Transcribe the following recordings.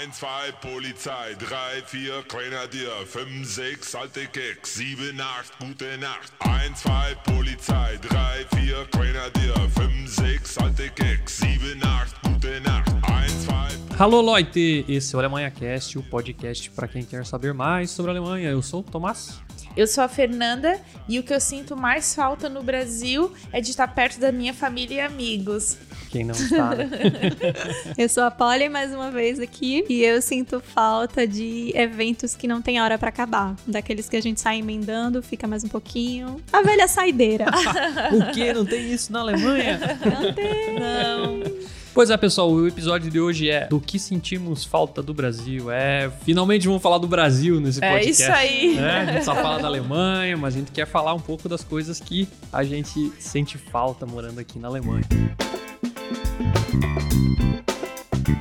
1, 2, Polizei, 3, 4, Grenadier, 5, 6, alte Keks, 7, 8, gute Nacht. 1, 2, Polizei, 3, 4, Grenadier, 5, 6, alte Keks, 7, 8, gute Nacht. 1, 2, Alô, Leute! Esse é o Alemanha Cast, o podcast para quem quer saber mais sobre a Alemanha. Eu sou o Tomás. Eu sou a Fernanda e o que eu sinto mais falta no Brasil é de estar perto da minha família e amigos. Quem não está, né? Eu sou a Polly mais uma vez aqui e eu sinto falta de eventos que não tem hora pra acabar. Daqueles que a gente sai emendando, fica mais um pouquinho. A velha saideira. o que? Não tem isso na Alemanha? não tem. Não. Pois é, pessoal, o episódio de hoje é do que sentimos falta do Brasil. É, finalmente vamos falar do Brasil nesse É podcast. isso aí. né? A gente só fala da Alemanha, mas a gente quer falar um pouco das coisas que a gente sente falta morando aqui na Alemanha.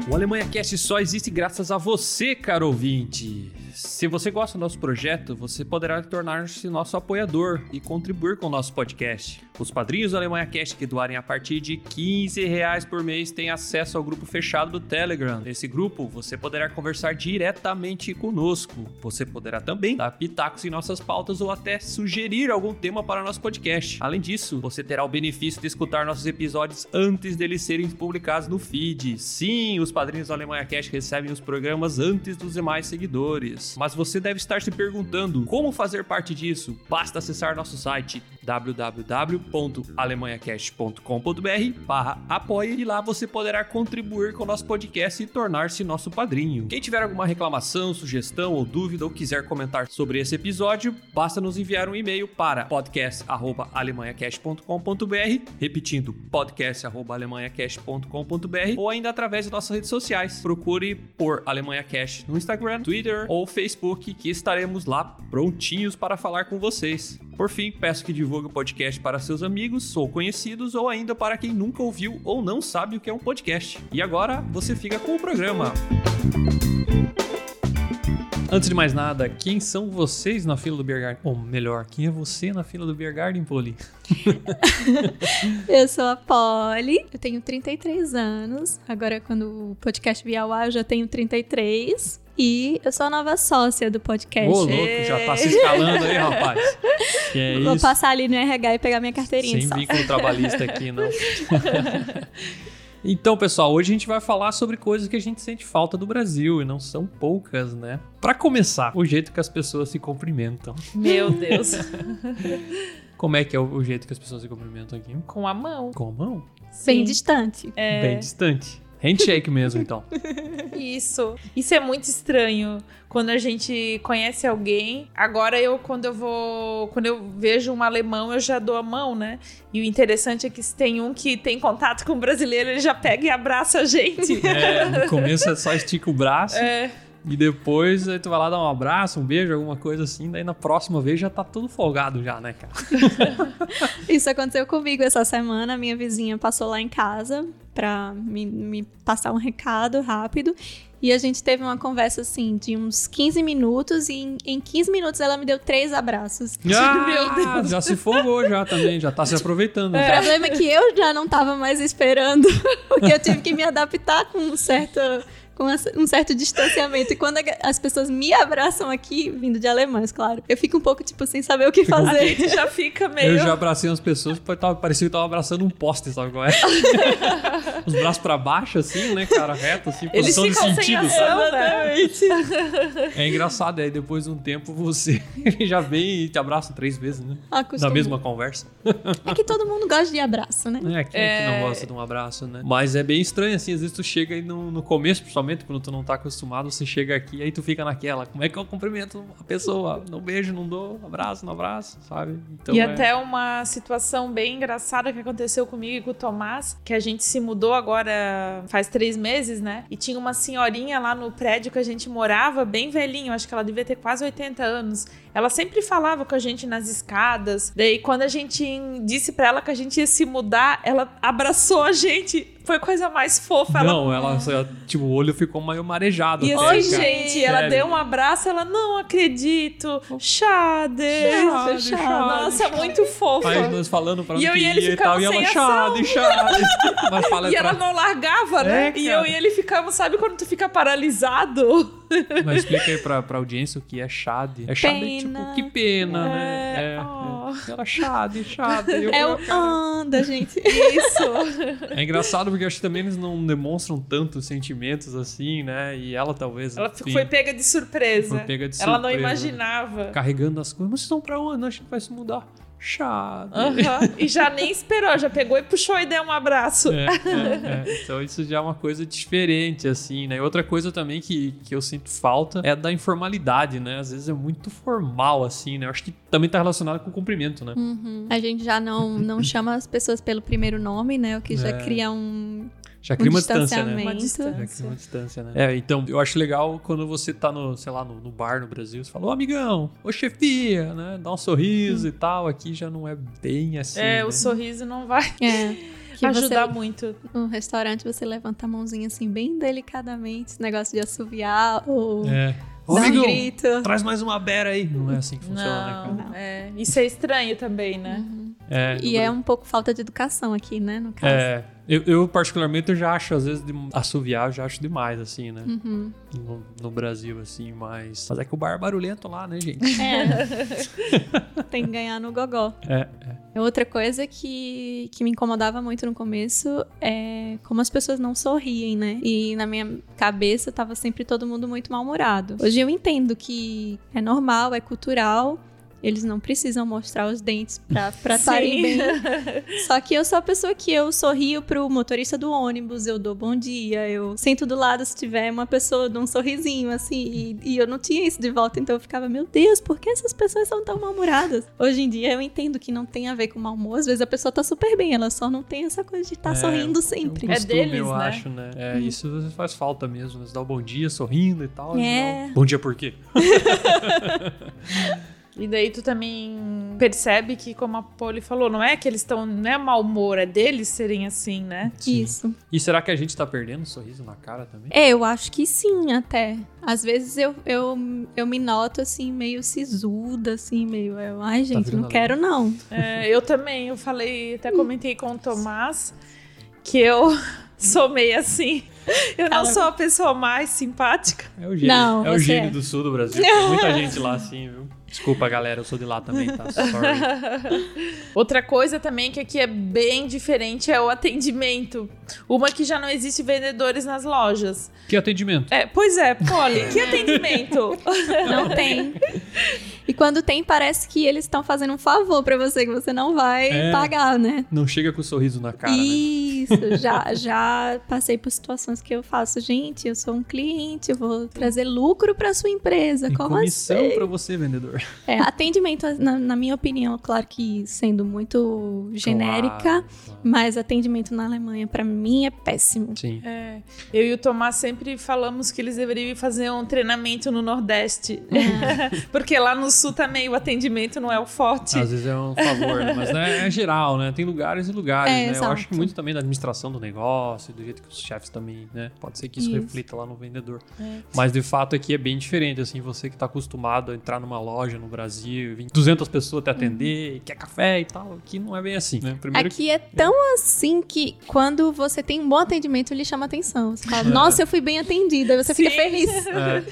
O Alemanha Cast só existe graças a você, caro ouvinte. Se você gosta do nosso projeto, você poderá tornar-se nosso apoiador e contribuir com o nosso podcast. Os padrinhos do Alemanha Cast que doarem a partir de 15 reais por mês têm acesso ao grupo fechado do Telegram. Nesse grupo, você poderá conversar diretamente conosco. Você poderá também dar pitacos em nossas pautas ou até sugerir algum tema para nosso podcast. Além disso, você terá o benefício de escutar nossos episódios antes deles serem publicados no feed. Sim, os padrinhos do Alemanha Cast recebem os programas antes dos demais seguidores. Mas você deve estar se perguntando como fazer parte disso. Basta acessar nosso site www.alemanhacast.com.br barra apoia e lá você poderá contribuir com o nosso podcast e tornar-se nosso padrinho. Quem tiver alguma reclamação, sugestão ou dúvida ou quiser comentar sobre esse episódio, basta nos enviar um e-mail para podcast@alemanhacast.com.br, repetindo podcast@alemanhacast.com.br ou ainda através de nossas redes sociais. Procure por Alemanha Cast no Instagram, Twitter ou Facebook que estaremos lá prontinhos para falar com vocês. Por fim, peço que divulgue o podcast para seus amigos ou conhecidos ou ainda para quem nunca ouviu ou não sabe o que é um podcast. E agora você fica com o programa. Antes de mais nada, quem são vocês na fila do Beer Garden? Ou melhor, quem é você na fila do Beer Garden, Poli? Eu sou a Polly, eu tenho 33 anos. Agora, quando o podcast vier ao ar, eu já tenho 33. E eu sou a nova sócia do podcast. Ô, louco, já tá se escalando aí, rapaz. Que é Vou isso? passar ali no RH e pegar minha carteirinha Sem sócia. vínculo trabalhista aqui, não. Então, pessoal, hoje a gente vai falar sobre coisas que a gente sente falta do Brasil, e não são poucas, né? Pra começar, o jeito que as pessoas se cumprimentam. Meu Deus. Como é que é o jeito que as pessoas se cumprimentam aqui? Com a mão. Com a mão? Bem Sim. distante. É. Bem distante. Handshake mesmo, então. Isso. Isso é muito estranho. Quando a gente conhece alguém. Agora eu, quando eu vou. Quando eu vejo um alemão, eu já dou a mão, né? E o interessante é que se tem um que tem contato com o brasileiro, ele já pega e abraça a gente. É, no começo é só estica o braço É. e depois aí tu vai lá dar um abraço, um beijo, alguma coisa assim. Daí na próxima vez já tá tudo folgado já, né, cara? Isso aconteceu comigo essa semana. Minha vizinha passou lá em casa pra me, me passar um recado rápido. E a gente teve uma conversa assim de uns 15 minutos. E em, em 15 minutos ela me deu três abraços. Ah, já se folgou já também, já tá se aproveitando. O já. problema é que eu já não tava mais esperando, porque eu tive que me adaptar com um certo, com um certo distanciamento. E quando a- as pessoas me abraçam aqui, vindo de alemães, claro, eu fico um pouco, tipo, sem saber o que A fazer. gente já fica meio. Eu já abracei umas pessoas tava- parecia que tava abraçando um poste, sabe qual é? Os braços pra baixo, assim, né, cara, reto, assim, Eles posição de sentido, ação, sabe? né? É engraçado, aí depois de um tempo você já vem e te abraça três vezes, né? Acostumou. Na mesma conversa. É que todo mundo gosta de abraço, né? É, quem é que não É. gosta de um abraço, né? Mas é bem estranho, assim, às vezes tu chega aí no, no começo, principalmente quando tu não tá acostumado, você chega aqui aí tu fica naquela, como é que eu cumprimento a pessoa? Não beijo, não dou, abraço, não abraço, sabe? Então e é- até uma situação bem engraçada que aconteceu comigo e com o Tomás, que a gente se mudou agora faz três meses, né? E tinha uma senhorinha lá no prédio que a gente morava, bem velhinho, acho que ela devia ter quase 80 anos. Ela sempre falava com a gente nas escadas. Daí, quando a gente disse pra ela que a gente ia se mudar, ela abraçou a gente foi coisa mais fofa. Ela... Não, ela, só- tipo, o olho ficou meio marejado. E assim, gente, ela Sério. deu um abraço, ela não acredito. Xade. Xade, Xade, Nossa, Xade. muito fofa. Aí nós falando pra E eu e ele ia e tal, e ela. Mas fala E ela não largava, né? É, e eu e ele ficamos, sabe quando tu fica paralisado? Mas explica aí pra, pra audiência o que é chade. É chade, Pena. tipo, que pena, né? É, É, ó. é. Ela chade, chade. Eu- É o cara, anda, gente. Isso. É engraçado porque eu acho que também eles não demonstram tantos sentimentos assim, né? E ela talvez. Ela enfim, foi pega de surpresa. Foi pega de Ela não surpresa. imaginava. carregando as coisas. Mas vocês vão pra onde? Não, a gente vai se mudar. Chade. Aham. E já nem esperou, já pegou e puxou e deu um abraço. É, é, é. Então isso já é uma coisa diferente, assim, né? E outra coisa também que, que eu sinto falta é da informalidade, né? Às vezes é muito formal, assim, né? Eu acho que também tá relacionado com o cumprimento, né? A gente já não, não chama as pessoas pelo primeiro nome, né? O que já É. cria um, Já um cria uma distância, né? Uma distância. Já cria uma distância, né? É, então, eu acho legal quando você tá no, sei lá, no, no bar no Brasil, você fala, ô amigão, ô chefia, né? Dá um sorriso e tal. Aqui já não é bem assim. É, né? o sorriso não vai É. Que ajudar você, muito. no restaurante você levanta a mãozinha assim, bem delicadamente, esse negócio de assoviar ou É. Ô dar um amigão, grito. traz mais uma beira aí. Não é assim que funciona, né, cara? Não, é. Isso é estranho também, né? É, E é um pouco falta de educação aqui, né? No caso. É, eu, eu particularmente eu já acho, às vezes, de assoviar, eu já acho demais, assim, né? Uhum. No, no Brasil, assim, mas... Mas é que o bar é barulhento lá, né, gente? É. Tem que ganhar no gogó. É, é. Outra coisa que, que me incomodava muito no começo é como as pessoas não sorriem, né? E na minha cabeça tava sempre todo mundo muito mal-humorado. Hoje eu entendo que é normal, é cultural. Eles não precisam mostrar os dentes pra pra estarem bem. Só que eu sou a pessoa que eu sorrio pro motorista do ônibus, eu dou bom dia, eu sento do lado se tiver uma pessoa, eu dou um sorrisinho, assim, e, e eu não tinha isso de volta, então eu ficava, meu Deus, por que essas pessoas são tão mal-humoradas? Hoje em dia eu entendo que não tem a ver com mau humor, às vezes a pessoa tá super bem, ela só não tem essa coisa de estar É, sorrindo sempre. um É costume, deles, eu né? acho, né? É, isso faz falta mesmo. Você dá o bom dia sorrindo e tal. É. não. Bom dia por quê? E daí tu também percebe que, como a Polly falou, não é que eles estão. Não é mau humor, é deles serem assim, né? Sim. Isso. E será que a gente tá perdendo sorriso na cara também? É, eu acho que sim, até. Às vezes eu, eu, eu me noto assim, meio sisuda, assim, meio. Eu, Ai, gente, vendo não quero, não. É, eu também, eu falei, até comentei com o Tomás que eu sou meio assim. Eu não Ela- sou a pessoa mais simpática. É o gênio, Não, é o gênio é. do sul do Brasil. Tem muita gente lá assim, viu? Desculpa, galera, eu sou de lá também, tá? Sorry. Outra coisa também que aqui é bem diferente é o atendimento. Uma que já não existe vendedores nas lojas. Que atendimento? É, pois é, Polly, que atendimento? Não tem. E quando tem, parece que eles estão fazendo um favor pra você, que você não vai É. pagar, né? Não chega com o sorriso na cara, né? Isso, já, já passei por situações que eu faço. Gente, eu sou um cliente, eu vou trazer lucro pra sua empresa. Tem Como comissão assim? pra você, vendedor. É, atendimento, na, na minha opinião, claro que sendo muito genérica, Claro, claro. mas atendimento na Alemanha, pra mim, é péssimo. Sim. É, eu e o Tomás sempre falamos que eles deveriam fazer um treinamento no Nordeste. Porque lá no Sul também o atendimento não é o forte. Às vezes é um favor, né? mas né, é geral, né? Tem lugares e lugares, É, né? Eu exato. acho que muito também da administração do negócio, do jeito que os chefes também, né? Pode ser que isso, Isso. reflita lá no vendedor. É. Mas de fato aqui é bem diferente, assim, você que tá acostumado a entrar numa loja no Brasil, vir 200 pessoas te atender, e quer café e tal, aqui não é bem assim, né? Primeiro Aqui é tão assim que quando você tem um bom atendimento, ele chama atenção. Você É. fala, nossa, eu fui bem atendida, aí você fica Sim. feliz. É,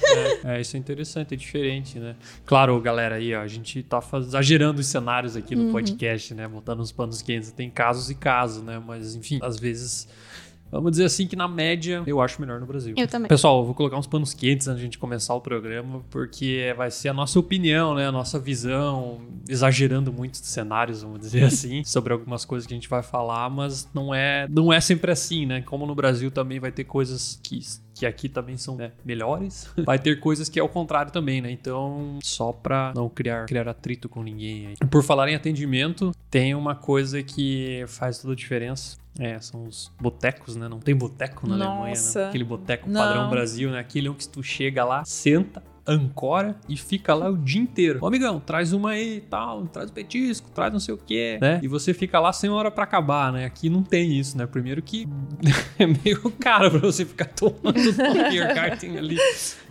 é, é, isso é interessante, é diferente, né? Claro, galera, aí, ó, a gente tá exagerando os cenários aqui no podcast, né? Botando os panos quentes. Tem casos e casos, né? Mas, enfim, às vezes, vamos dizer assim que na média, eu acho melhor no Brasil. Eu também. Pessoal, eu vou colocar uns panos quentes antes de a gente começar o programa, porque vai ser a nossa opinião, né? A nossa visão, exagerando muitos cenários, vamos dizer assim, sobre algumas coisas que a gente vai falar, mas não é, não é sempre assim, né? Como no Brasil também vai ter coisas que que aqui também são né, melhores, vai ter coisas que é o contrário também, né? Então, só pra não criar, criar atrito com ninguém aí. Por falar em atendimento, tem uma coisa que faz toda a diferença. É, são os botecos, né? Não tem boteco na Alemanha, Nossa. né? Aquele boteco padrão Brasil, né? Aquele que tu chega lá, senta, ancora e fica lá o dia inteiro. Ô, amigão, traz uma aí e tal, traz o petisco, traz não sei o que, né? E você fica lá sem hora para acabar, né? Aqui não tem isso, né? Primeiro que é meio caro pra você ficar tomando um beer garden ali.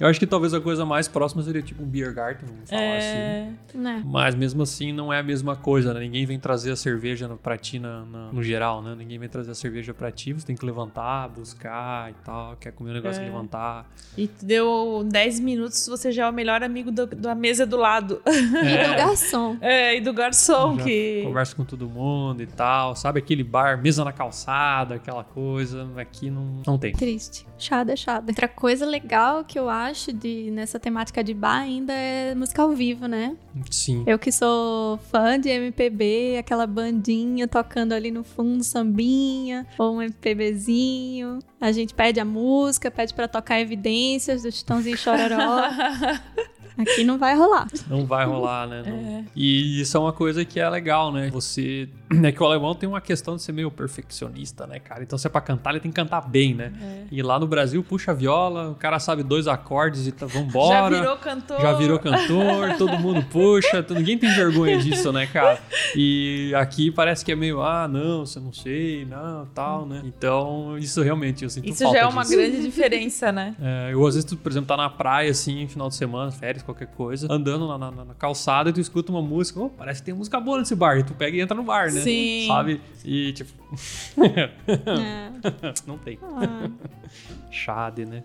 Eu acho que talvez a coisa mais próxima seria tipo um beer garden, vamos falar É, assim. Né? Mas mesmo assim não é a mesma coisa, né? Ninguém vem trazer a cerveja pra ti na- na- no geral, né? Ninguém vem trazer a cerveja pra ti, você tem que levantar, buscar e tal, quer comer um negócio É. e levantar. E deu 10 minutos, você já é o melhor amigo do- da mesa do lado. E do garçom. É, e do garçom, Já que. Conversa com todo mundo e tal, sabe? Aquele bar, mesa na calçada, aquela coisa. Aqui não, não tem. Triste. Chada, chada. Outra coisa legal que eu acho de, nessa temática de bar ainda é música ao vivo, né? Sim. Eu que sou fã de MPB, aquela bandinha tocando ali no fundo, sambinha, ou um MPBzinho. A gente pede a música, pede pra tocar evidências do Chitãozinho Chororó. Aqui não vai rolar. Não vai rolar, né? Não- E isso é uma coisa que é legal, né? Você. É que o alemão tem uma questão de ser meio perfeccionista, né, cara? Então, se é pra cantar, ele tem que cantar bem, né? E lá no Brasil, puxa a viola, o cara sabe dois acordes e tá, Já vambora. virou cantor. Já virou cantor, todo mundo puxa, ninguém tem vergonha disso, né, cara? E aqui parece que é meio, ah, não, você não sei, não, tal, né? Então, isso realmente eu sinto Isso já é uma disso. grande diferença, né? É, eu, às vezes, por exemplo, tá na praia, assim, final de semana, férias, qualquer coisa, andando na, na- na calçada e tu escuta uma música, oh, parece que tem música boa nesse bar, e tu pega e entra no bar, né? Sim. Sabe? E, tipo, É. não tem. Ah, Chade, né?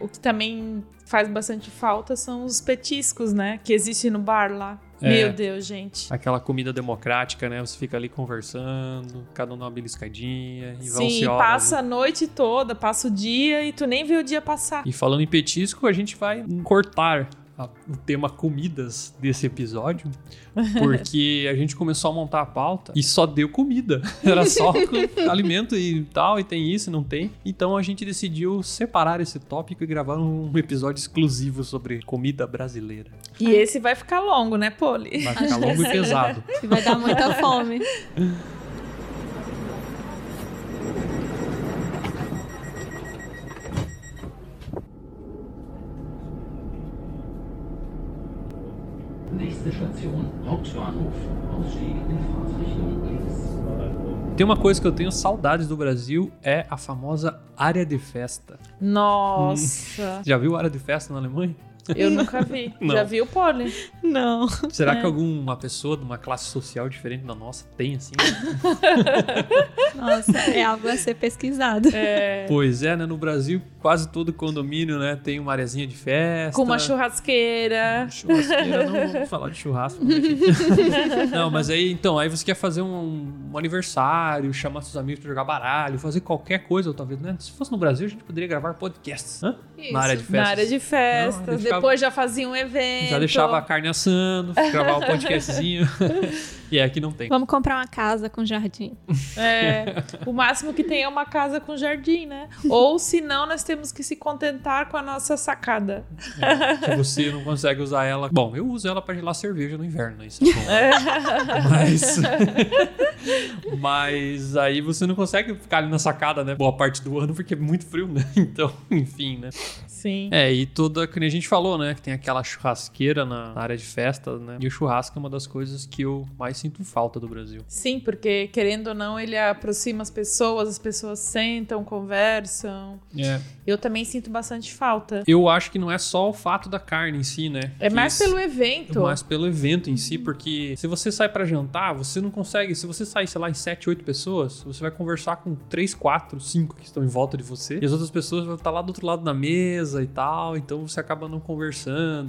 O que também faz bastante falta são os petiscos, né? Que existem no bar lá. É. Meu Deus, gente. Aquela comida democrática, né? Você fica ali conversando, cada um dá uma beliscadinha e Sim, se passa a noite toda, passa o dia e tu nem vê o dia passar. E falando em petisco, a gente vai cortar a- o tema comidas desse episódio, porque a gente começou a montar a pauta e só deu comida. Era só alimento e tal, e tem isso e não tem. Então a gente decidiu separar esse tópico e gravar um episódio exclusivo sobre comida brasileira. E esse vai ficar longo, né, Poli? Vai ficar longo e pesado. e vai dar muita fome. Nächste Station, Hauptbahnhof. Ausstieg in Fahrtrichtung links. Tem uma coisa que eu tenho saudades do Brasil, é a famosa área de festa. Nossa, Já viu área de festa na Alemanha? Eu nunca vi. Não. Já vi o Poli? Não. Será É. que alguma pessoa de uma classe social diferente da nossa tem assim? Nossa, é algo a ser pesquisado. É, Pois é, né? No Brasil, quase todo condomínio, né? Tem uma areazinha de festa. com uma churrasqueira. Churrasqueira, não vamos falar de churrasco. né, aqui. não, mas aí, então, aí você quer fazer um, um aniversário, chamar seus amigos pra jogar baralho, fazer qualquer coisa, ou talvez, né? Se fosse no Brasil, a gente poderia gravar podcasts, hã? Na área de festas. Na área de festas. Não, ele ficava- Depois já fazia um evento. Já deixava a carne assando, gravar um podcastzinho. e aqui não tem. Vamos comprar uma casa com jardim. É, o máximo que tem é uma casa com jardim, né? Ou se não, nós temos que se contentar com a nossa sacada. Se você não consegue usar ela. Bom, eu uso ela pra gelar cerveja no inverno, né? Isso é bom. Mas. Mas aí você não consegue ficar ali na sacada, né? Boa parte do ano, porque é muito frio, né? Então, enfim, né? Sim. É, e toda, que a gente falou, né? Que tem aquela churrasqueira na área de festa, né? E o churrasco é uma das coisas que eu mais sinto falta do Brasil. Sim, porque querendo ou não, ele aproxima as pessoas, as pessoas sentam, conversam. É. Eu também sinto bastante falta. Eu acho que não é só o fato da carne em si, né? É Que mais isso- pelo evento. mais pelo evento em si, porque se você sai pra jantar, você não consegue. Se você sai, sei lá, em 7, 8 pessoas, você vai conversar com 3, 4, 5 que estão em volta de você. E as outras pessoas vão estar lá do outro lado da mesa e tal. Então você acaba não conversando,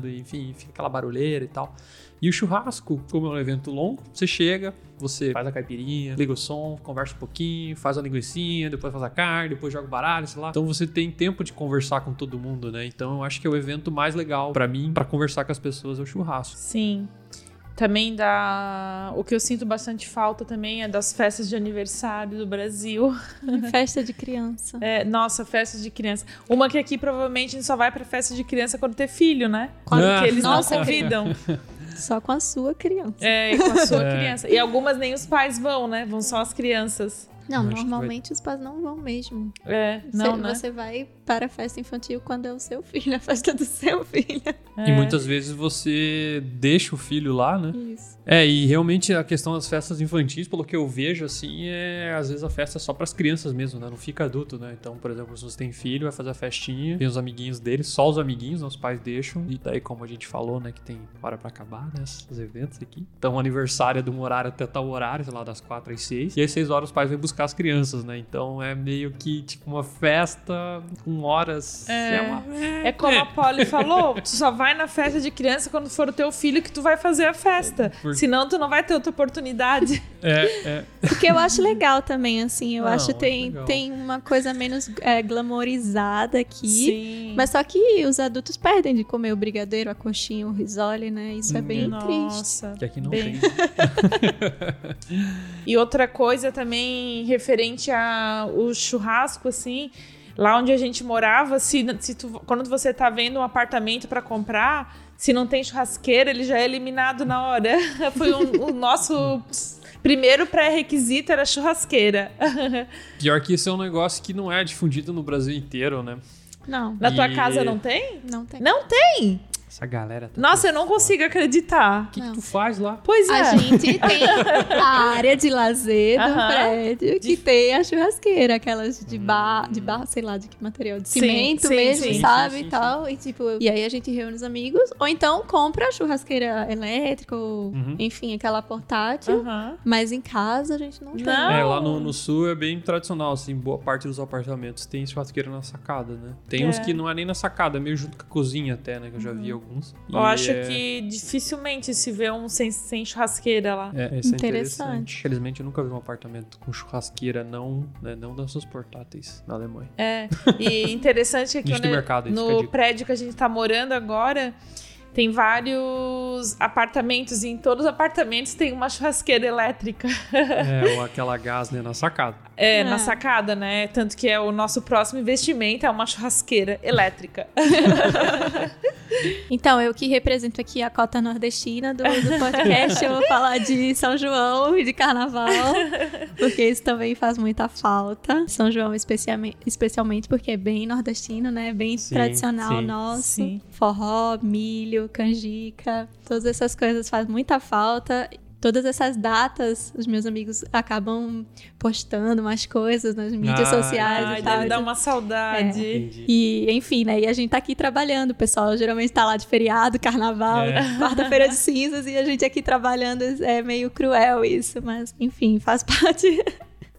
e, enfim, fica aquela barulheira e tal. E o churrasco, como é um evento longo, você chega, você faz a caipirinha, liga o som, conversa um pouquinho, faz a linguiçinha, depois faz a carne, depois joga o baralho, sei lá. Então você tem tempo de conversar com todo mundo, né? Então eu acho que é o evento mais legal pra mim, pra conversar com as pessoas, é o churrasco. Sim. Também dá. O que eu sinto bastante falta também é das festas de aniversário do Brasil. Festa de criança. É, nossa, festas de criança. Uma que aqui provavelmente a gente só vai pra festa de criança quando ter filho, né? Quando Ah. que eles Nossa. não convidam. Só com a sua criança. É, e com a sua É. criança. E algumas nem os pais vão, né? Vão só as crianças. Não, acho que vai- normalmente os pais não vão mesmo. É, Você, não, né? você vai para a festa infantil quando é o seu filho, a festa do seu filho. E muitas vezes você deixa o filho lá, né? Isso. É, e realmente a questão das festas infantis, pelo que eu vejo, assim, é às vezes a festa é só pras crianças mesmo, né? Não fica adulto, né? Então, por exemplo, se você tem filho, vai fazer a festinha, tem os amiguinhos dele, só os amiguinhos, né? os pais deixam. E daí, como a gente falou, né, que tem hora pra acabar, né? Os eventos aqui. Então, o aniversário é de um horário até tal horário, sei lá, das quatro às seis. E às seis horas os pais vêm buscar as crianças, né? Então é meio que tipo uma festa com horas. É. uma- É como a Polly falou, tu só vai na festa de criança quando for o teu filho que tu vai fazer a festa. Por- Senão tu não vai ter outra oportunidade. É, é. Porque eu acho legal também, assim. Eu Não, acho que tem, legal. tem uma coisa menos é, glamorizada aqui. Sim. Mas só que os adultos perdem de comer o brigadeiro, a coxinha, o risole, né? Isso é bem triste. Nossa. Que aqui não Bem. tem. E outra coisa também referente ao churrasco, assim, lá onde a gente morava, se, se tu- quando você tá vendo um apartamento para comprar, se não tem churrasqueira, ele já é eliminado na hora. Foi um- o nosso primeiro pré-requisito era churrasqueira. Pior que isso é um negócio que não é difundido no Brasil inteiro, né? Não, Na tua E- casa não tem? não tem. Não tem! Essa galera. Tá Nossa, eu não consigo acreditar. O que, que tu faz lá? Pois é. A gente tem a área de lazer do Aham. prédio que tem a churrasqueira, aquelas de bar, de barro, sei lá de que material, de Sim, cimento sim, mesmo, sim. sabe? Sim, sim, e tal. E tipo, e aí a gente reúne os amigos, ou então compra a churrasqueira elétrica, ou, Uhum. enfim, aquela portátil. Aham. Mas em casa a gente não, tem. Não. É, lá no, no sul é bem tradicional, assim, boa parte dos apartamentos tem churrasqueira na sacada, né? Tem É. uns que não é nem na sacada, é meio junto com a cozinha até, né? Que eu já vi alguns. Eu E acho é- que dificilmente se vê um sem, sem churrasqueira lá. É, isso é Interessante. interessante. Infelizmente, eu nunca vi um apartamento com churrasqueira não, né, não dessas portáteis na Alemanha. É. E interessante é que quando- mercado, no prédio que a gente tá morando agora, tem vários apartamentos e em todos os apartamentos tem uma churrasqueira elétrica. é, ou aquela gás, né, na sacada. É, É. na sacada, né? Tanto que é o nosso próximo investimento é uma churrasqueira elétrica. Então, eu que represento aqui a cota nordestina do, do podcast, eu vou falar de São João e de Carnaval, porque isso também faz muita falta. São João especialmente, especialmente porque é bem nordestino, né? Bem Sim, tradicional sim. nosso. Sim. Forró, milho, canjica, todas essas coisas fazem muita falta. Todas essas datas, os meus amigos acabam postando mais coisas nas mídias Ah, sociais Ai, e tal. deve dar uma saudade. Entendi. E, enfim, né? E a gente tá aqui trabalhando. O pessoal geralmente tá lá de feriado, carnaval, É. quarta-feira de cinzas, e a gente aqui trabalhando é meio cruel isso, mas enfim, faz parte.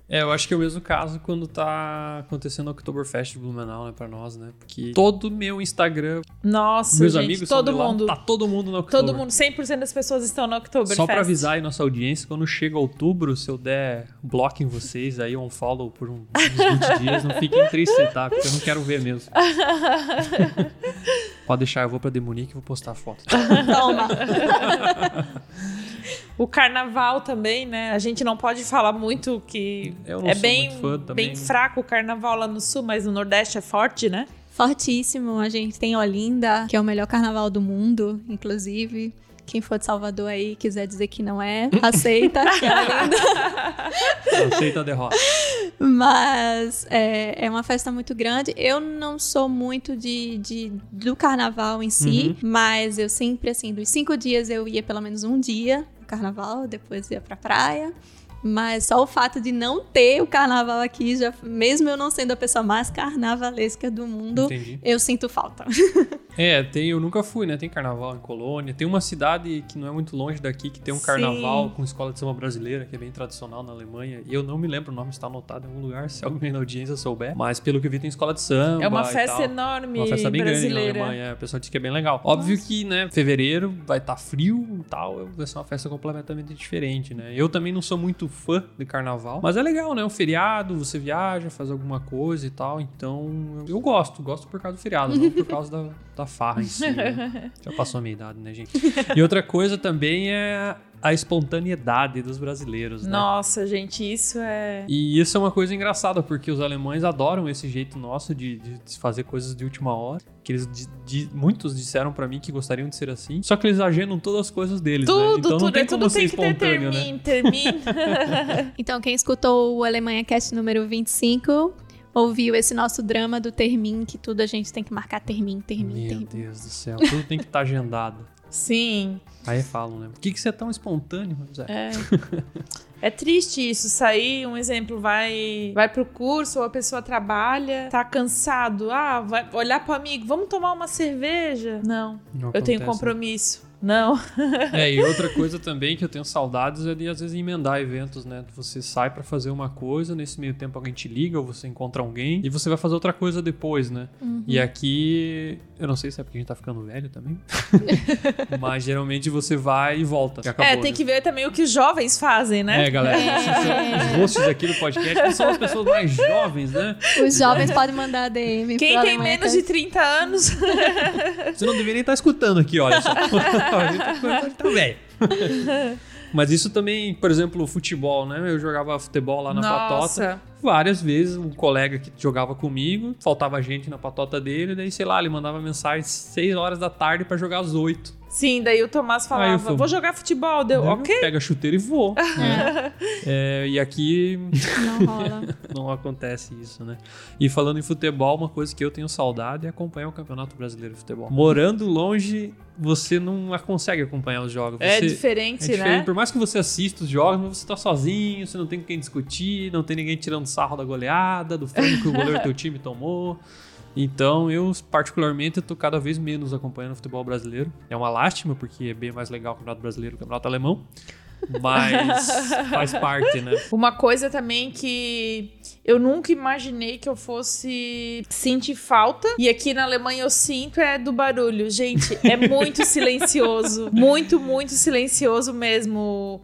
É, eu acho que é o mesmo caso quando tá acontecendo o Oktoberfest de Blumenau, né, pra nós, né? Porque todo meu Instagram, Nossa, meus gente, amigos são todo lá, mundo. tá todo mundo no Oktober. Todo mundo, 100% das pessoas estão no Oktoberfest. Só pra avisar aí nossa audiência, quando chega outubro, se eu der bloco em vocês, aí um follow por uns 20 dias, não fiquem tristes, tá? Porque eu não quero ver mesmo. Pode deixar, eu vou pra Demonique e vou postar foto. Toma! O carnaval também, né? A gente não pode falar muito que Eu não é sou bem, muito fã também. bem fraco o carnaval lá no sul, mas no Nordeste é forte, né? Fortíssimo. A gente tem Olinda, que é o melhor carnaval do mundo, inclusive. Quem for de Salvador aí quiser dizer que não é, aceita. que é. Aceita a derrota. Mas é, é uma festa muito grande. Eu não sou muito de, de- do carnaval em si, mas eu sempre, assim, dos cinco dias eu ia pelo menos um dia no carnaval, depois ia pra praia. Mas só o fato de não ter o carnaval aqui, já, mesmo eu não sendo a pessoa mais carnavalesca do mundo, Entendi. eu sinto falta. É, tem, eu nunca fui, né? Tem carnaval em Colônia. Tem uma cidade que não é muito longe daqui que tem um Sim. carnaval com escola de samba brasileira, que é bem tradicional na Alemanha. E eu não me lembro, o nome está anotado em algum lugar, se alguém na audiência souber. Mas pelo que eu vi, tem escola de samba. É uma e festa tal. enorme Uma festa bem brasileira. grande na Alemanha. O pessoal diz que é bem legal. Óbvio que, né, fevereiro vai estar frio e tal. Vai ser uma festa completamente diferente, né? Eu também não sou muito fã de carnaval. Mas é legal, né? Um feriado, você viaja, faz alguma coisa e tal. Então, eu gosto. Gosto por causa do feriado, não por causa da, da farra em si. né? Já passou a minha idade, né, gente? E outra coisa também é a espontaneidade dos brasileiros, né? Nossa, gente, isso é. E isso é uma coisa engraçada, porque os alemães adoram esse jeito nosso de, de fazer coisas de última hora. Que eles di- di- muitos disseram pra mim que gostariam de ser assim. Só que eles agendam todas as coisas deles, né? Tudo, Então não tudo, tem é como tudo ser tem que ter espontâneo, né? termine, termine. Então, quem escutou o Alemanha Cast número 25 ouviu esse nosso drama do Termin, que tudo a gente tem que marcar Termin, Termin, Meu Termin. Deus do céu, tudo tem que estar agendado. Sim. Aí falam, né? Por que, que você é tão espontâneo, Zé? É. É triste isso, sair, um exemplo, vai vai pro curso, ou a pessoa trabalha, tá cansado, ah, vai olhar pro amigo, vamos tomar uma cerveja? Não, Não eu tenho acontece, né? compromisso. Não. É, e outra coisa também que eu tenho saudades é de às vezes emendar eventos, né? Você sai pra fazer uma coisa, nesse meio tempo alguém te liga ou você encontra alguém e você vai fazer outra coisa depois, né? E aqui, eu não sei se é porque a gente tá ficando velho também, mas geralmente você vai e volta. E acabou, é, tem né? que ver também o que os jovens fazem, né? É, galera, são os hosts aqui do podcast que são as pessoas mais jovens, né? Os jovens podem mandar DM. Quem tem menos de Cast. 30 anos. Você não deveria nem estar escutando aqui, olha só. gente tá ficando tá velho. Mas isso também, por exemplo, futebol, né? Eu jogava futebol lá na patota. Nossa. Várias vezes, um colega que jogava comigo, faltava gente na patota dele, daí, sei lá, ele mandava mensagem às 6 horas da tarde pra jogar às 8. Sim, daí o Tomás falava, eu falo, vou jogar futebol. Deu, ok. Pega a chuteira e vou. né? É, e aqui Não rola. não acontece isso, né? E falando em futebol, uma coisa que eu tenho saudade é acompanhar o Campeonato Brasileiro de Futebol. Morando longe, você não consegue acompanhar os jogos. É Você- diferente, É diferente. né? Por mais que você assista os jogos, mas você tá sozinho, você não tem com quem discutir, não tem ninguém tirando sarro da goleada, do frango que o goleiro do teu time tomou. Então, eu, particularmente, tô cada vez menos acompanhando o futebol brasileiro. É uma lástima, porque é bem mais legal o Campeonato Brasileiro que o Campeonato Alemão. Mas faz parte, né? Uma coisa também que eu nunca imaginei que eu fosse sentir falta, e aqui na Alemanha eu sinto, é do barulho. Gente, é muito silencioso. Muito, muito silencioso mesmo.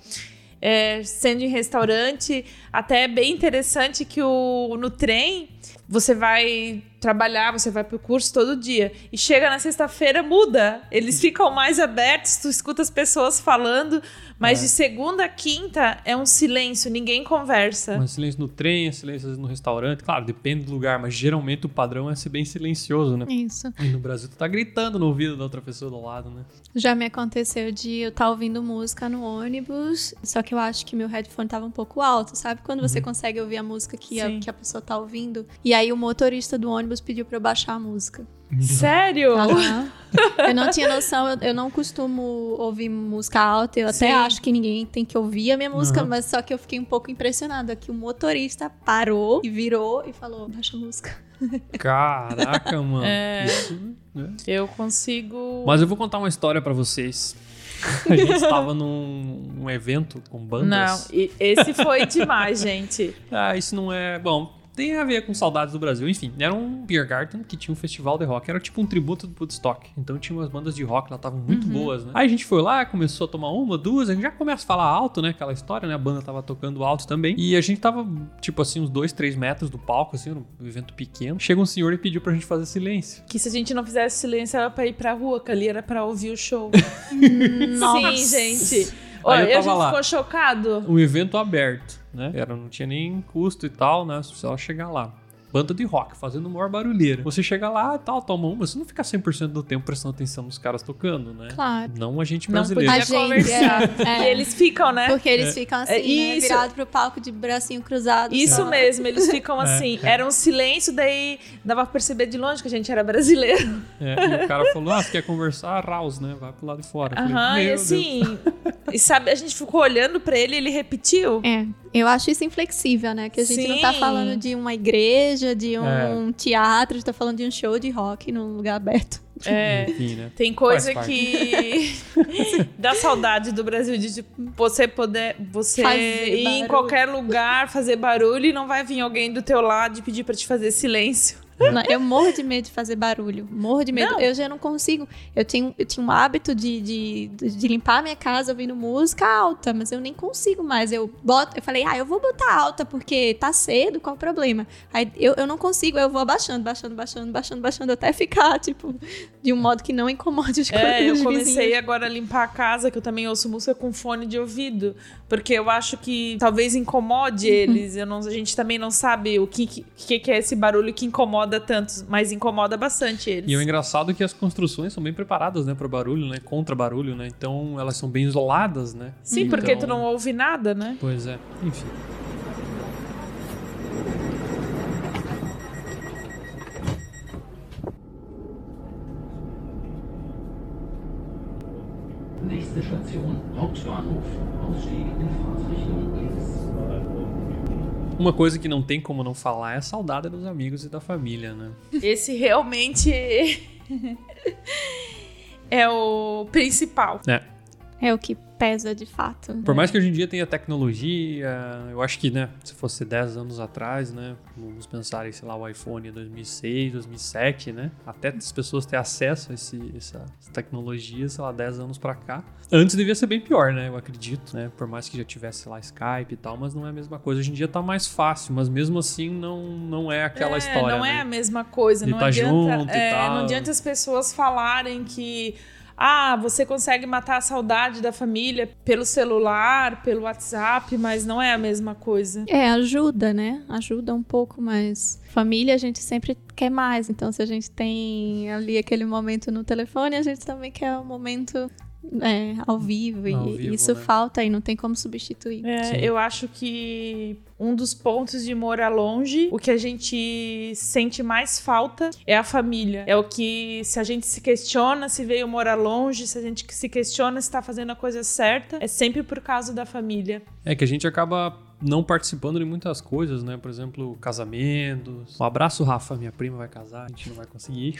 É, sendo em restaurante, até é bem interessante que o, no trem você vai trabalhar, você vai pro curso todo dia. E chega na sexta-feira, muda. Eles ficam mais abertos, tu escuta as pessoas falando, mas É. de segunda a quinta é um silêncio, ninguém conversa. Mas silêncio no trem, silêncio no restaurante. Claro, depende do lugar, mas geralmente o padrão é ser bem silencioso, né? Isso. E no Brasil tu tá gritando no ouvido da outra pessoa do lado, né? Já me aconteceu de eu estar ouvindo música no ônibus, só que eu acho que meu headphone tava um pouco alto, sabe? Quando você consegue ouvir a música que a, que a pessoa tá ouvindo. E aí o motorista do ônibus pediu pra eu baixar a música. Sério? Aham. eu não tinha noção, eu, eu não costumo ouvir música alta, eu até Sim. acho que ninguém tem que ouvir a minha música, Aham. mas só que eu fiquei um pouco impressionada que o motorista parou e virou e falou, baixa a música. Caraca, mano. É. Isso, né? Eu consigo. Mas eu vou contar uma história pra vocês. A gente estava num um evento com Não, bandas. e- esse foi demais, gente. Ah, isso não é. Bom, tem a ver com saudades do Brasil. Enfim, era um beer garden que tinha um festival de rock. Era tipo um tributo do Woodstock. Então tinha umas bandas de rock lá, estavam muito boas, né? Aí a gente foi lá, começou a tomar uma, duas, a gente já começa a falar alto, né? Aquela história, né? A banda tava tocando alto também. E a gente tava, tipo assim, uns dois, três metros do palco, assim, um evento pequeno. Chega um senhor e pediu pra gente fazer silêncio. Que se a gente não fizesse silêncio era pra ir pra rua, que ali era pra ouvir o show. Nossa. Sim, gente. Aí Olha, eu a tava gente lá. ficou chocado. um evento aberto, né? Era, não tinha nem custo e tal, né? Só chegar lá. Banda de rock, fazendo maior barulheira. Você chega lá e tal, toma uma, você não fica 100% do tempo prestando atenção nos caras tocando, né? Claro. Não a gente Não brasileiro. A podia gente, conversar. é, é. E eles ficam, né? Porque eles ficam assim, É, né? isso. Virado pro palco de bracinho cruzado. Isso só. mesmo, eles ficam É, assim. é. Era um silêncio, daí dava pra perceber de longe que a gente era brasileiro. É, e o cara falou, ah, você quer conversar? Raus, né? Vai pro lado de fora. Eu falei, Aham, e "Meu assim. E sabe, a gente ficou olhando pra ele e ele repetiu. É, eu acho isso inflexível, né? Que a gente não tá Sim. falando de uma igreja, de um É. teatro, a gente tá falando de um show de rock num lugar aberto. É. Deus." Enfim, né? Tem coisa que dá saudade do Brasil de tipo, você poder você Fazer ir em barulho. qualquer lugar, fazer barulho e não vai vir alguém do teu lado e pedir pra te fazer silêncio. Não, Eu morro de medo de fazer barulho. Morro de medo. Não. Eu já não consigo. Eu tenho, eu tinha um hábito de, de, de limpar a minha casa ouvindo música alta, mas eu nem consigo mais. Eu boto, eu falei, ah, eu vou botar alta porque tá cedo, qual o problema? Aí eu, eu não consigo, eu vou abaixando, baixando, baixando, baixando, baixando, até ficar, tipo, de um modo que não incomode os, É, eu comecei vizinhos. agora a limpar a casa, que eu também ouço música com fone de ouvido. Porque eu acho que talvez incomode Uhum. eles. Eu não, a gente também não sabe o que, que, que é esse barulho que incomoda tanto, mas incomoda bastante eles. E o engraçado é que as construções são bem preparadas, né, para barulho, né, contra barulho, né? Então elas são bem isoladas, né? Sim, porque tu Então- não ouve nada, né? Pois é, enfim. Nächste Station, Hauptbahnhof. Ausstieg in Fahrtrichtung links. Uma coisa que não tem como não falar é a saudade dos amigos e da família, né? Esse realmente é o principal. É. É o que pesa de fato. Por mais que hoje em dia tenha tecnologia, eu acho que, né, se fosse 10 anos atrás, né, vamos pensar em, sei lá, o iPhone 2006, 2007, né, até as pessoas ter acesso a esse, essa, essa tecnologia, sei lá, 10 anos pra cá. Antes devia ser bem pior, né, eu acredito, né, por mais que já tivesse, sei lá, Skype e tal, mas não é a mesma coisa. Hoje em dia tá mais fácil, mas mesmo assim não, não é aquela É, história, Não né? é a mesma coisa. De não, tá adianta, junto e é, tal. não adianta as pessoas falarem que. Ah, você consegue matar a saudade da família pelo celular, pelo WhatsApp, mas não é a mesma coisa. É, ajuda, né? Ajuda um pouco, mas família a gente sempre quer mais. Então, se a gente tem ali aquele momento no telefone, a gente também quer o momento é, ao vivo. E Ao vivo, isso né? falta e não tem como substituir. É, eu acho que um dos pontos de morar longe, o que a gente sente mais falta é a família. É o que, se a gente se questiona se veio morar longe, se a gente se questiona se está fazendo a coisa certa, é sempre por causa da família. É que a gente acaba não participando de muitas coisas, né? Por exemplo, casamentos. Um abraço, Rafa. Minha prima vai casar, a gente não vai conseguir.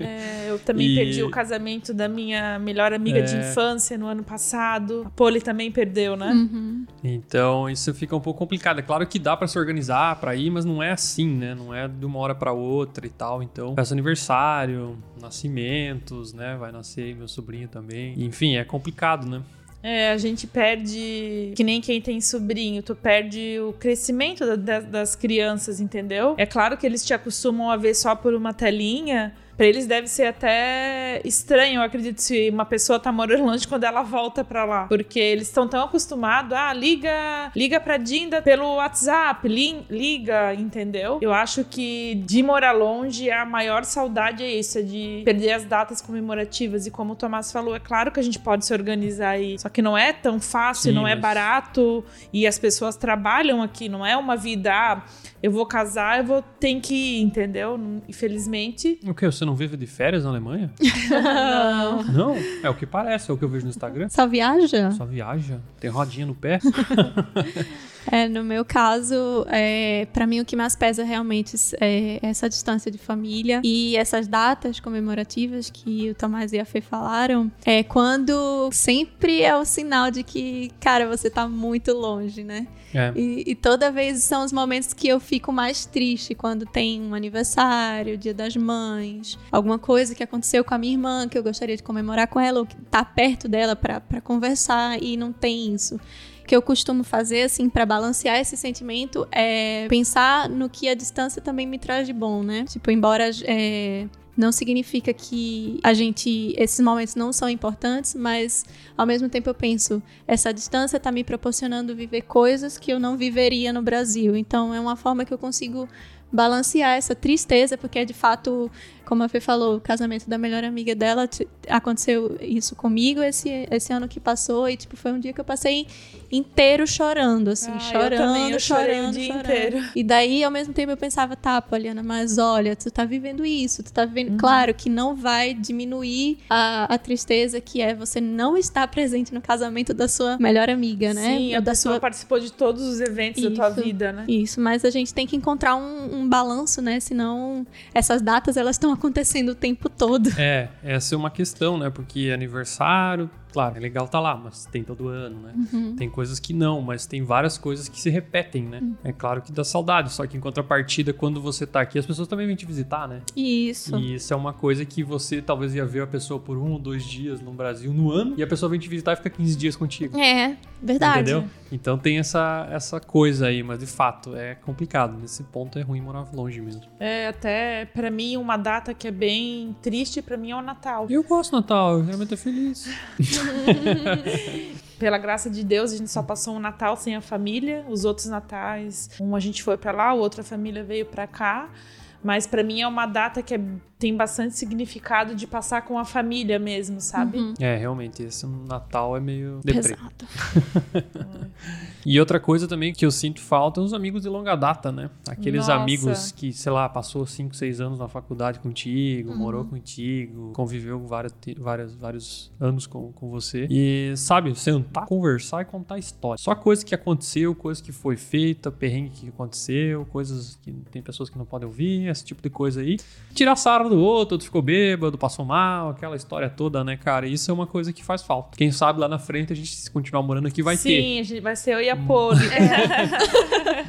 É, eu também E- perdi o casamento da minha melhor amiga de É. infância no ano passado. A Poli também perdeu, né? Uhum. Então, isso fica um pouco complicado. É claro que dá pra se organizar pra ir, mas não é assim, né? Não é de uma hora pra outra e tal. Então, festa aniversário, nascimentos, né? Vai nascer aí meu sobrinho também. Enfim, é complicado, né? É, a gente perde, que nem quem tem sobrinho, tu perde o crescimento da- da- das crianças, entendeu? É claro que eles te acostumam a ver só por uma telinha. Pra eles deve ser até estranho, eu acredito, se uma pessoa tá morando longe quando ela volta pra lá. Porque eles estão tão acostumados, ah, liga, liga pra Dinda pelo WhatsApp, li- liga, entendeu? Eu acho que de morar longe, a maior saudade é isso, é de perder as datas comemorativas. E como o Tomás falou, é claro que a gente pode se organizar aí. Só que não é tão fácil, Sim, não é mas- barato. E as pessoas trabalham aqui, não é uma vida, ah, eu vou casar, eu vou ter que ir, entendeu? Infelizmente. O que? Você não vive de férias na Alemanha? Não. não, é o que parece, é o que eu vejo no Instagram. Só viaja? Só viaja, tem rodinha no pé. É, no meu caso, é, para mim o que mais pesa realmente é essa distância de família e essas datas comemorativas que o Tomás e a Fê falaram, é quando sempre é o sinal de que, cara, você tá muito longe, né? É. E, e toda vez são os momentos que eu fico mais triste quando tem um aniversário, dia das mães, alguma coisa que aconteceu com a minha irmã que eu gostaria de comemorar com ela ou que tá perto dela pra conversar e não tem isso. Que eu costumo fazer, assim, pra balancear esse sentimento é pensar no que a distância também me traz de bom, né? Tipo, embora é, não significa que a gente esses momentos não são importantes, mas ao mesmo tempo eu penso, essa distância tá me proporcionando viver coisas que eu não viveria no Brasil. Então é uma forma que eu consigo balancear essa tristeza, porque é de fato, como a Fê falou, o casamento da melhor amiga dela aconteceu isso comigo esse, esse ano que passou e tipo foi um dia que eu passei inteiro chorando, assim, Ah, eu chorando, também, eu chorei o chorando, dia chorando. inteiro. E daí, ao mesmo tempo, eu pensava, tá, Poliana, mas olha, tu tá vivendo isso, tu tá vivendo. Uhum. Claro que não vai diminuir a, a tristeza que é você não estar presente no casamento da sua melhor amiga, né? Sim, Ou a da pessoa sua participou de todos os eventos da tua Isso. vida, né? isso, mas a gente tem que encontrar um, um balanço, né? Senão essas datas elas estão acontecendo o tempo todo. É, essa é uma questão, né? Porque aniversário, Claro, é legal tá lá, mas tem todo ano, né? Tem coisas que não, mas tem várias coisas que se repetem, né? É claro que dá saudade, só que em contrapartida, quando você tá aqui, as pessoas também vêm te visitar, né? Isso. E isso é uma coisa que você talvez ia ver a pessoa por um ou dois dias no Brasil no ano, e a pessoa vem te visitar e fica 15 dias contigo. É, verdade. Entendeu? Então tem essa, essa coisa aí, mas de fato é complicado. Nesse ponto é ruim morar longe mesmo. É, até pra mim, uma data que é bem triste pra mim é o Natal. Eu gosto do Natal, eu realmente tô feliz. Pela graça de Deus, a gente só passou um Natal sem a família. Os outros natais, um a gente foi pra lá, o outro a família veio pra cá. Mas pra mim é uma data que é- tem bastante significado de passar com a família mesmo, sabe? É, realmente, esse Natal é meio deprê. Pesado. E outra coisa também que eu sinto falta são os amigos de longa data, né? Aqueles Nossa. amigos que, sei lá, passou 5, 6 anos na faculdade contigo, Uhum. morou contigo, conviveu várias, te- várias, vários anos com, com você. E, sabe, sentar, conversar e contar história. Só coisa que aconteceu, coisa que foi feita, perrengue que aconteceu, coisas que tem pessoas que não podem ouvir, esse tipo de coisa aí. Tirar sarro do outro, outro ficou bêbado, passou mal, aquela história toda, né, cara? Isso é uma coisa que faz falta. Quem sabe lá na frente a gente, se continuar morando aqui, vai ter. Sim, a gente vai ser eu e a Poli.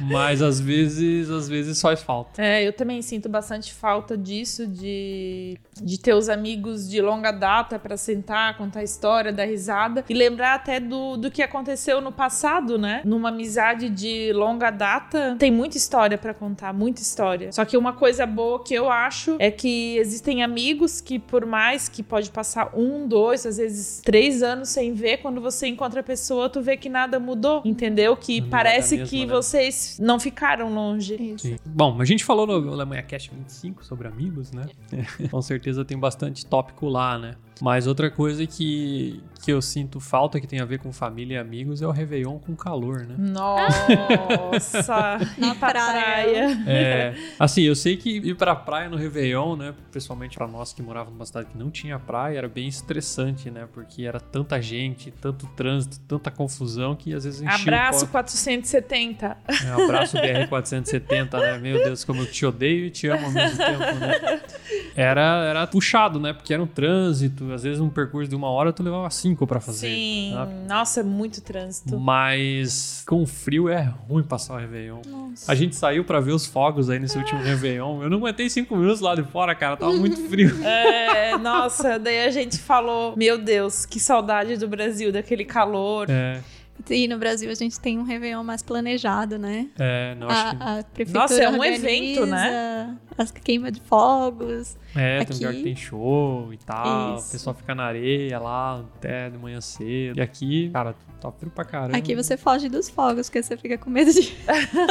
Mas às vezes, às vezes faz falta. É, eu também sinto bastante falta disso, de, de ter os amigos de longa data pra sentar, contar história, dar risada e lembrar até do, do que aconteceu no passado, né? Numa amizade de longa data, tem muita história pra contar, muita história. Só que uma coisa boa que eu acho é que existem amigos que, por mais que pode passar um, dois, às vezes três anos sem ver, quando você encontra a pessoa, tu vê que nada mudou, entendeu? Que Não parece é que né? vocês não ficaram longe. Sim. Bom, a gente falou no Alemanha Cast 25 sobre amigos, né? Com certeza tem bastante tópico lá, né? Mas outra coisa que, que eu sinto falta que tem a ver com família e amigos é o Réveillon com calor, né? Nossa, Na praia. É, assim, eu sei que ir pra praia no Réveillon, né? Principalmente pra nós que morávamos numa cidade que não tinha praia, era bem estressante, né? Porque era tanta gente, tanto trânsito, tanta confusão que às vezes enchia Abraço o 470. pó. É, abraço BR-470, né? Meu Deus, como eu te odeio e te amo ao mesmo tempo, né? Era, era puxado, né? Porque era um trânsito, às vezes um percurso de uma hora tu levava cinco pra fazer. Sim, sabe? nossa, muito trânsito. Mas com frio é ruim passar o Réveillon. Nossa. A gente saiu pra ver os fogos aí nesse último Réveillon. Eu não aguentei cinco minutos lá de fora, cara. Tava muito frio. É, nossa, daí a gente falou, meu Deus, que saudade do Brasil, daquele calor. É, E no Brasil a gente tem um Réveillon mais planejado, né? é, não acho que. A, a prefeitura Nossa, é um organiza evento, né? As queima de fogos. É, tem aqui- lugar que tem show e tal. Isso. O pessoal fica na areia lá até de manhã cedo. E aqui, cara, tá frio pra caramba. Aqui você foge dos fogos, porque você fica com medo de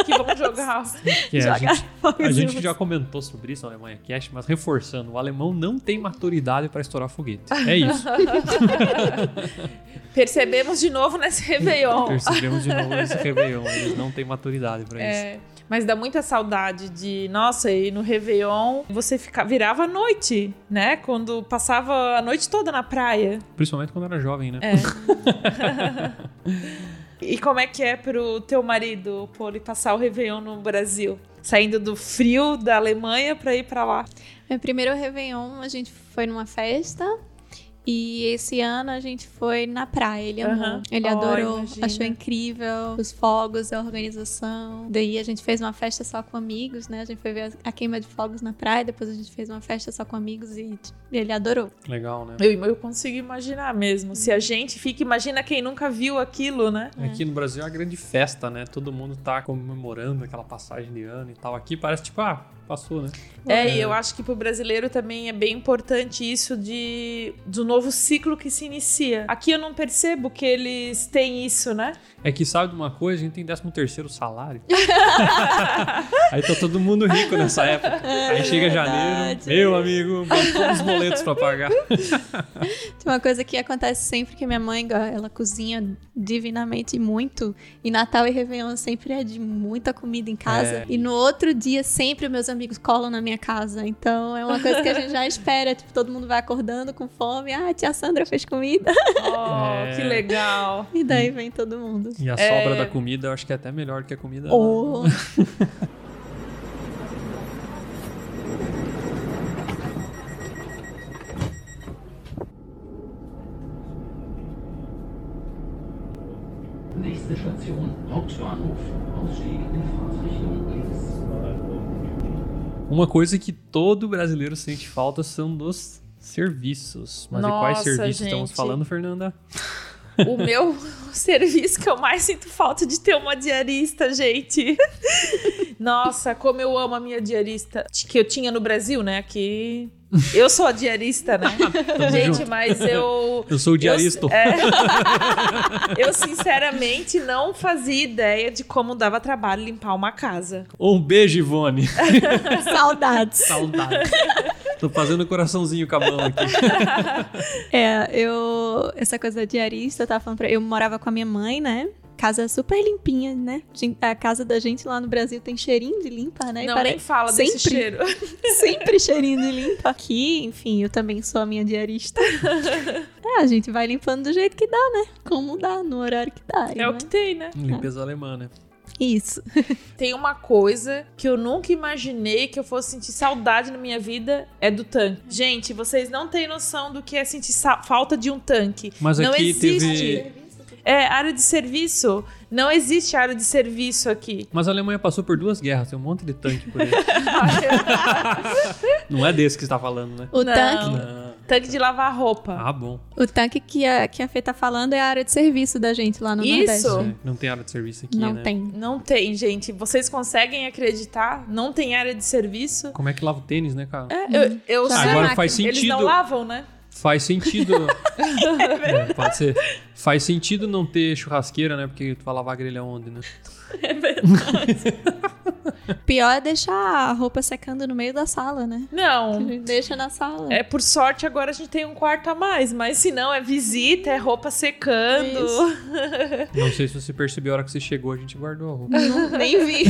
Que vamos jogar. Que é, a jogar gente, fogos. a gente já comentou sobre isso na Alemanha Cast, mas reforçando, o alemão não tem maturidade pra estourar foguete. É isso. Percebemos de novo nesse Réveillon. Percebemos de novo esse Réveillon. Eles não têm maturidade pra isso. É, mas dá muita saudade de, nossa, e no Réveillon você fica, virava à noite, né? Quando passava a noite toda na praia. Principalmente quando era jovem, né? É. e como é que é pro teu marido, Poli, passar o Réveillon no Brasil? Saindo do frio da Alemanha pra ir pra lá. Meu primeiro Réveillon, a gente foi numa festa. E esse ano a gente foi na praia. Ele amou. Aham. Ele Oh, adorou. imagina. achou incrível os fogos, a organização. Daí a gente fez uma festa só com amigos, né? A gente foi ver a queima de fogos na praia. Depois a gente fez uma festa só com amigos e ele adorou. Legal, né? Eu, eu consigo imaginar mesmo. Se a gente fica, imagina quem nunca viu aquilo, né? Aqui no Brasil é uma grande festa, né? Todo mundo tá comemorando aquela passagem de ano e tal. Aqui parece tipo, ah, passou, né? É, e eu acho que pro brasileiro também é bem importante isso de do novo ciclo que se inicia. Aqui eu não percebo que eles têm isso, né? É que sabe de uma coisa? A gente tem 13 terceiro salário. Aí tá todo mundo rico nessa época. Aí chega janeiro, verdade. meu amigo, todos os boletos pra pagar. Tem uma coisa que acontece sempre que minha mãe, ela cozinha divinamente muito. E Natal e Réveillon sempre é de muita comida em casa. É. E no outro dia, sempre meus amigos colam na minha casa. Então é uma coisa que a gente já espera. Tipo, todo mundo vai acordando com fome. Ah, a tia Sandra fez comida. Oh, É. que legal. E daí vem todo mundo. E a É. sobra da comida eu acho que é até melhor que a comida. Oh. Nächste Station, Hauptbahnhof. Ausstieg in Fahrtrichtung. Uma coisa que todo brasileiro sente falta são dos serviços. Mas de quais Nossa, serviços estamos gente. falando, Fernanda? O meu serviço que eu mais sinto falta de ter uma diarista, gente. Nossa, como eu amo a minha diarista. Que eu tinha no Brasil, né? Que eu sou a diarista, né? gente, junto. mas eu. Eu sou o diarista. Eu, é. eu, sinceramente, não fazia ideia de como dava trabalho limpar uma casa. Um beijo, Ivone. Saudades. Saudade. Tô fazendo coraçãozinho com a mão aqui. É, eu. Essa coisa da diarista, eu tava falando pra. Eu morava com a minha mãe, né? Casa super limpinha, né? A casa da gente lá no Brasil tem cheirinho de limpa, né? Não, nem fala desse sempre. cheiro. Sempre cheirinho de limpa. Aqui, enfim, eu também sou a minha diarista. é, a gente vai limpando do jeito que dá, né? Como dá, no horário que dá. É o né? que tem, né? Limpeza alemã, né? Isso. Tem uma coisa que eu nunca imaginei que eu fosse sentir saudade na minha vida, é do tanque. Gente, vocês não têm noção do que é sentir falta de um tanque. Mas não aqui existe. teve. É, área de serviço. Não existe área de serviço aqui. Mas a Alemanha passou por duas guerras, tem um monte de tanque por aí. Não é desse que você tá falando, né? O Não. tanque. Não. Tanque de lavar roupa. Ah, bom. O tanque que a, que a Fê tá falando é a área de serviço da gente lá no Isso. Nordeste. É, não tem área de serviço aqui, Não né? tem. Não tem, gente. Vocês conseguem acreditar? Não tem área de serviço? Como é que lava o tênis, né, cara? É, eu, eu. Agora faz Eles sentido. não lavam, né? Faz sentido. É, pode ser. Faz sentido não ter churrasqueira, né? Porque tu vai lavar a grelha onde, né? Pior é deixar a roupa secando no meio da sala, né? Não. Deixa na sala. É, por sorte, agora a gente tem um quarto a mais. Mas se não, é visita, é roupa secando. Não sei se você percebeu, a hora que você chegou, a gente guardou a roupa. Não, nem vi.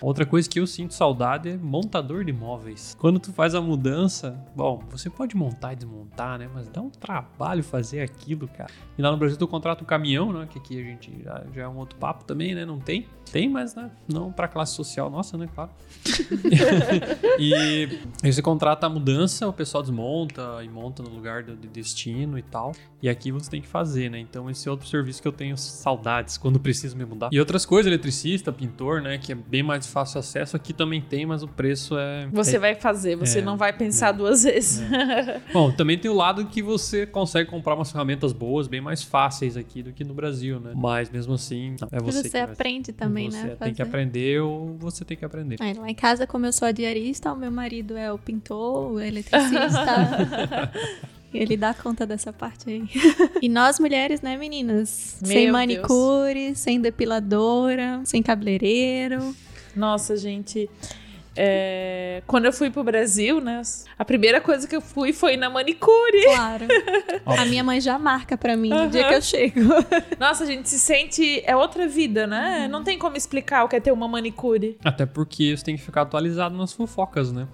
Outra coisa que eu sinto saudade é montador de móveis. Quando tu faz a mudança, bom, você pode montar e desmontar, né? Mas dá um trabalho fazer aquilo, cara. E lá no Brasil tu contrata um caminhão, né? Que aqui a gente já, já é um outro papo também, né? Não tem. Tem, mas né? não pra classe social nossa, né? Claro. e aí você contrata a mudança, o pessoal desmonta e monta no lugar de destino e tal. E aqui você tem que fazer, né? Então esse é outro serviço que eu tenho saudades quando preciso me mudar. E outras coisas, eletricista, pintor, né? Que é bem mais fácil acesso. Aqui também tem, mas o preço é. Você é- vai fazer, você É. não vai pensar duas vezes. Bom, também tem o lado que você consegue comprar umas ferramentas boas, bem mais fáceis aqui do que no Brasil, né? Mas mesmo assim, não, é você, Você, que vai- aprende também, você né? tem que fazer. aprender ou você tem que aprender. Aí, lá em casa, como eu sou a diarista, o meu marido é o pintor, o eletricista. Ele dá conta dessa parte aí. e nós mulheres, né, meninas? Meu sem Deus. manicure, sem depiladora, sem cabeleireiro. Nossa, gente. É, Quando eu fui pro Brasil, né? A primeira coisa que eu fui foi na manicure. Claro. a minha mãe já marca pra mim no dia que eu chego. Nossa, a gente se sente. É outra vida, né? Não tem como explicar o que é ter uma manicure. Até porque você tem que ficar atualizado nas fofocas, né?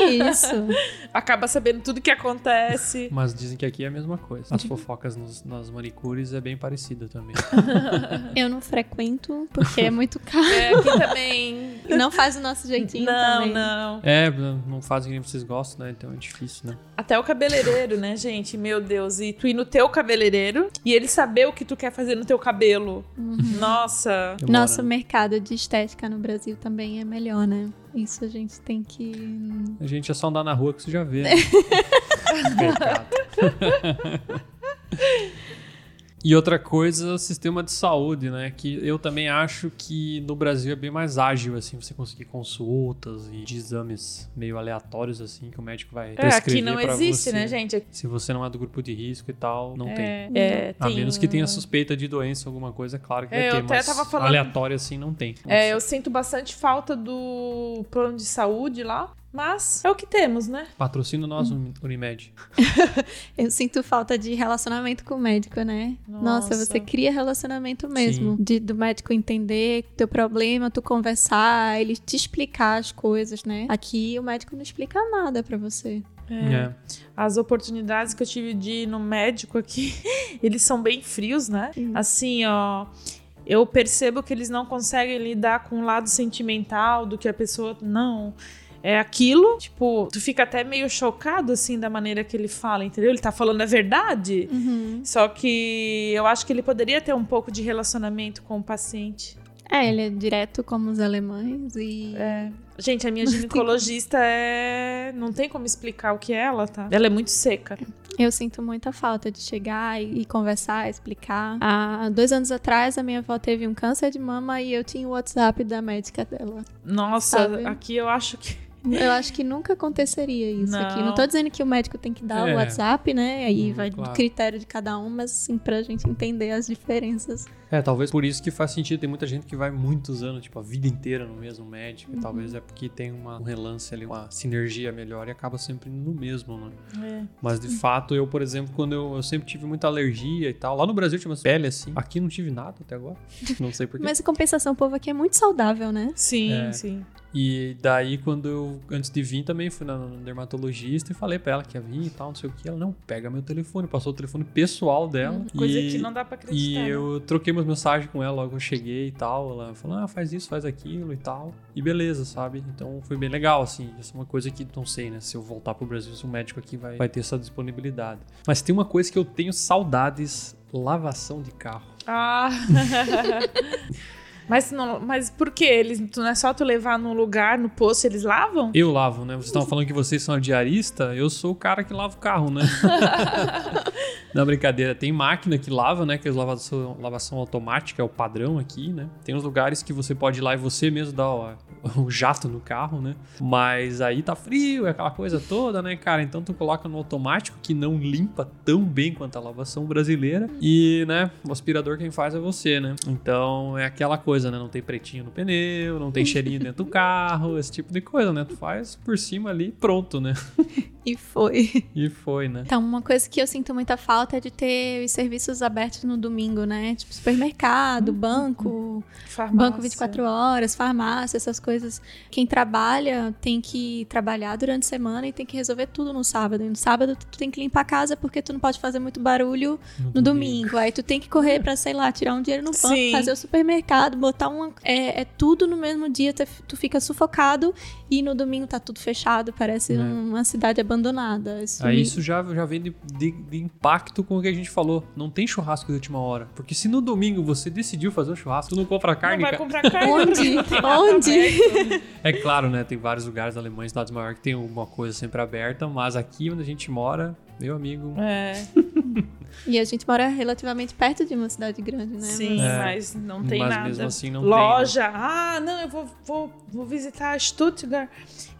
Isso. Acaba sabendo tudo que acontece. Mas dizem que aqui é a mesma coisa. As fofocas nos- nas manicures é bem parecida também. Eu não frequento porque é muito caro. É, aqui também. E não faz o nosso jeitinho Não, também. não. É, não fazem que nem vocês gostam, né? Então é difícil, né? Até o cabeleireiro, né, gente? Meu Deus. E tu ir no teu cabeleireiro e ele saber o que tu quer fazer no teu cabelo. Nossa. Demora, Nosso né? mercado de estética no Brasil também é melhor, né? Isso a gente tem que. A gente é só andar na rua que você já vê. Né? Pecado. E outra coisa, sistema de saúde, né? Que eu também acho que no Brasil é bem mais ágil, assim, você conseguir consultas e de exames meio aleatórios, assim, que o médico vai É, prescrever aqui não existe, você. né, gente? Se você não é do grupo de risco e tal, não tem. É, é, A tem- menos que tenha suspeita de doença, alguma coisa, claro que É, vai eu ter, até mas tava falando- aleatório assim não tem. É, eu sinto bastante falta do plano de saúde lá. Mas é o que temos, né? Patrocina nós, Hum. Unimed. Eu sinto falta de relacionamento com o médico, né? Nossa, Nossa. você cria relacionamento mesmo. De, do médico entender teu problema, tu conversar, ele te explicar as coisas, né? Aqui o médico não explica nada pra você. É. As oportunidades que eu tive de ir no médico aqui, eles são bem frios, né? Assim, ó. Eu percebo que eles não conseguem lidar com o lado sentimental do que a pessoa. Não. É aquilo. Tipo, tu fica até meio chocado, assim, da maneira que ele fala, entendeu? Ele tá falando a verdade. Uhum. Só que eu acho que ele poderia ter um pouco de relacionamento com o paciente. É, ele é direto como os alemães e. É. Gente, a minha ginecologista é. Não tem como explicar o que é ela, tá? Ela é muito seca. Eu sinto muita falta de chegar e, conversar, explicar. Há dois anos atrás, a minha avó teve um câncer de mama e eu tinha o WhatsApp da médica dela. Nossa, Sabe? aqui eu acho que. Eu acho que nunca aconteceria isso Não. aqui. Não tô dizendo que o médico tem que dar É. o WhatsApp, né? Aí Hum, vai claro. do critério de cada um, mas assim, pra gente entender as diferenças. É, talvez por isso que faz sentido. Tem muita gente que vai muitos anos, tipo, a vida inteira no mesmo médico. E talvez é porque tem uma, um relance ali, uma sinergia melhor e acaba sempre indo no mesmo, né? É. Mas de fato, eu, por exemplo, quando eu, eu sempre tive muita alergia e tal. Lá no Brasil tinha umas pele assim. Aqui não tive nada até agora. Não sei porquê. Mas em compensação, o povo aqui é muito saudável, né? Sim, É. sim. E daí, quando eu, antes de vir, também fui na, dermatologista e falei pra ela que ia vir e tal, não sei o que. Ela, não, pega meu telefone. Passou o telefone pessoal dela. Coisa e, que não dá pra acreditar. E né? eu troquei umas mensagens com ela logo que eu cheguei e tal. Ela falou, ah, faz isso, faz aquilo e tal. E beleza, sabe? Então foi bem legal, assim. Isso é uma coisa que não sei, né? Se eu voltar pro Brasil, se o médico aqui vai, vai ter essa disponibilidade. Mas tem uma coisa que eu tenho saudades: lavação de carro. Ah. mas, não, mas por que? Eles, não é só tu levar num lugar, no posto, eles lavam? Eu lavo, né? Vocês estavam falando que vocês são a diarista, eu sou o cara que lava o carro, né? Não, brincadeira. Tem máquina que lava, né? Que é lavação, lavação automática, é o padrão aqui, né? Tem uns lugares que você pode ir lá e você mesmo dar o, o jato no carro, né? Mas aí tá frio, é aquela coisa toda, né, cara? Então tu coloca no automático que não limpa tão bem quanto a lavação brasileira. E, né, o aspirador quem faz é você, né? Então é aquela coisa, né? Não tem pretinho no pneu, não tem cheirinho dentro do carro, esse tipo de coisa, né? Tu faz por cima ali e pronto, né? E foi. E foi, né? Então, uma coisa que eu sinto muita falta é de ter os serviços abertos no domingo, né? Tipo, supermercado, banco, Farmácia. banco 24 horas, farmácia, essas coisas. Quem trabalha tem que trabalhar durante a semana e tem que resolver tudo no sábado. E no sábado tu tem que limpar a casa porque tu não pode fazer muito barulho no domingo. Aí tu tem que correr pra, sei lá, tirar um dinheiro no banco, Sim. fazer o supermercado, botar uma. É, é tudo no mesmo dia, tu, tu fica sufocado e no domingo tá tudo fechado, parece É. uma cidade abandonada. Isso Aí me- isso já, já vem de, de- de impacto com o que a gente falou. Não tem churrasco de última hora. Porque se no domingo você decidiu fazer um churrasco, tu não compra Não carne, vai cara. comprar carne. Onde? não Onde? É claro, né? Tem vários lugares alemães, cidades maiores, que tem alguma coisa sempre aberta, mas aqui onde a gente mora, meu amigo. É, E a gente mora relativamente perto de uma cidade grande, né? sim, É. mas não tem mas nada. mesmo assim não tem, Loja. Ah, não, eu vou, vou, vou visitar Stuttgart.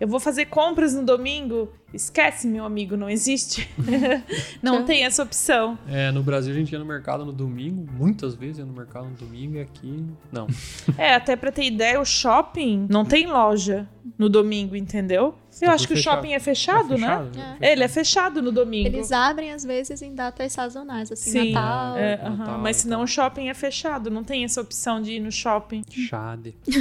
Eu vou fazer compras no domingo. Esquece, meu amigo, não existe. não tem essa opção. É, no Brasil a gente ia no mercado no domingo, muitas vezes ia no mercado no domingo e aqui não. É, até pra ter ideia, o shopping não tem loja no domingo, entendeu? Eu Tá acho que o fechado. shopping é fechado, É né? fechado, É. Ele é fechado no domingo. Eles abrem, às vezes, em datas sazonais, assim, Sim, Natal. É, Natal, aham, mas senão então. o shopping é fechado, não tem essa opção de ir no shopping. Chade.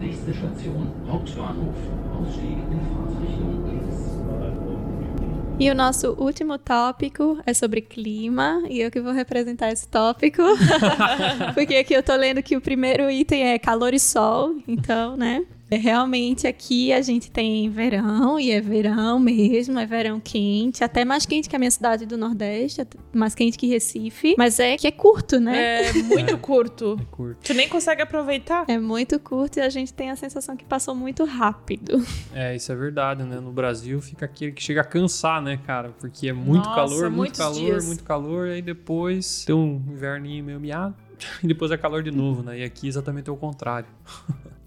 Nächste Station, Hauptbahnhof. Ausstieg in Fahrtrichtung links. E o nosso último tópico é sobre clima, e eu que vou representar esse tópico. Porque aqui eu tô lendo que o primeiro item é calor e sol, então, né? É, Realmente aqui a gente tem verão, e é verão mesmo, é verão quente, até mais quente que a minha cidade do Nordeste, mais quente que Recife, mas é que é curto, né? É muito curto. É curto. Tu nem consegue aproveitar. É muito curto e a gente tem a sensação que passou muito rápido. É, isso é verdade, né? No Brasil fica aquele que chega a cansar, né, cara? Porque é muito Nossa, calor, muito calor, dias. muito calor, aí depois tem um inverninho meio miado, e depois é calor de novo, né? E aqui exatamente é o contrário.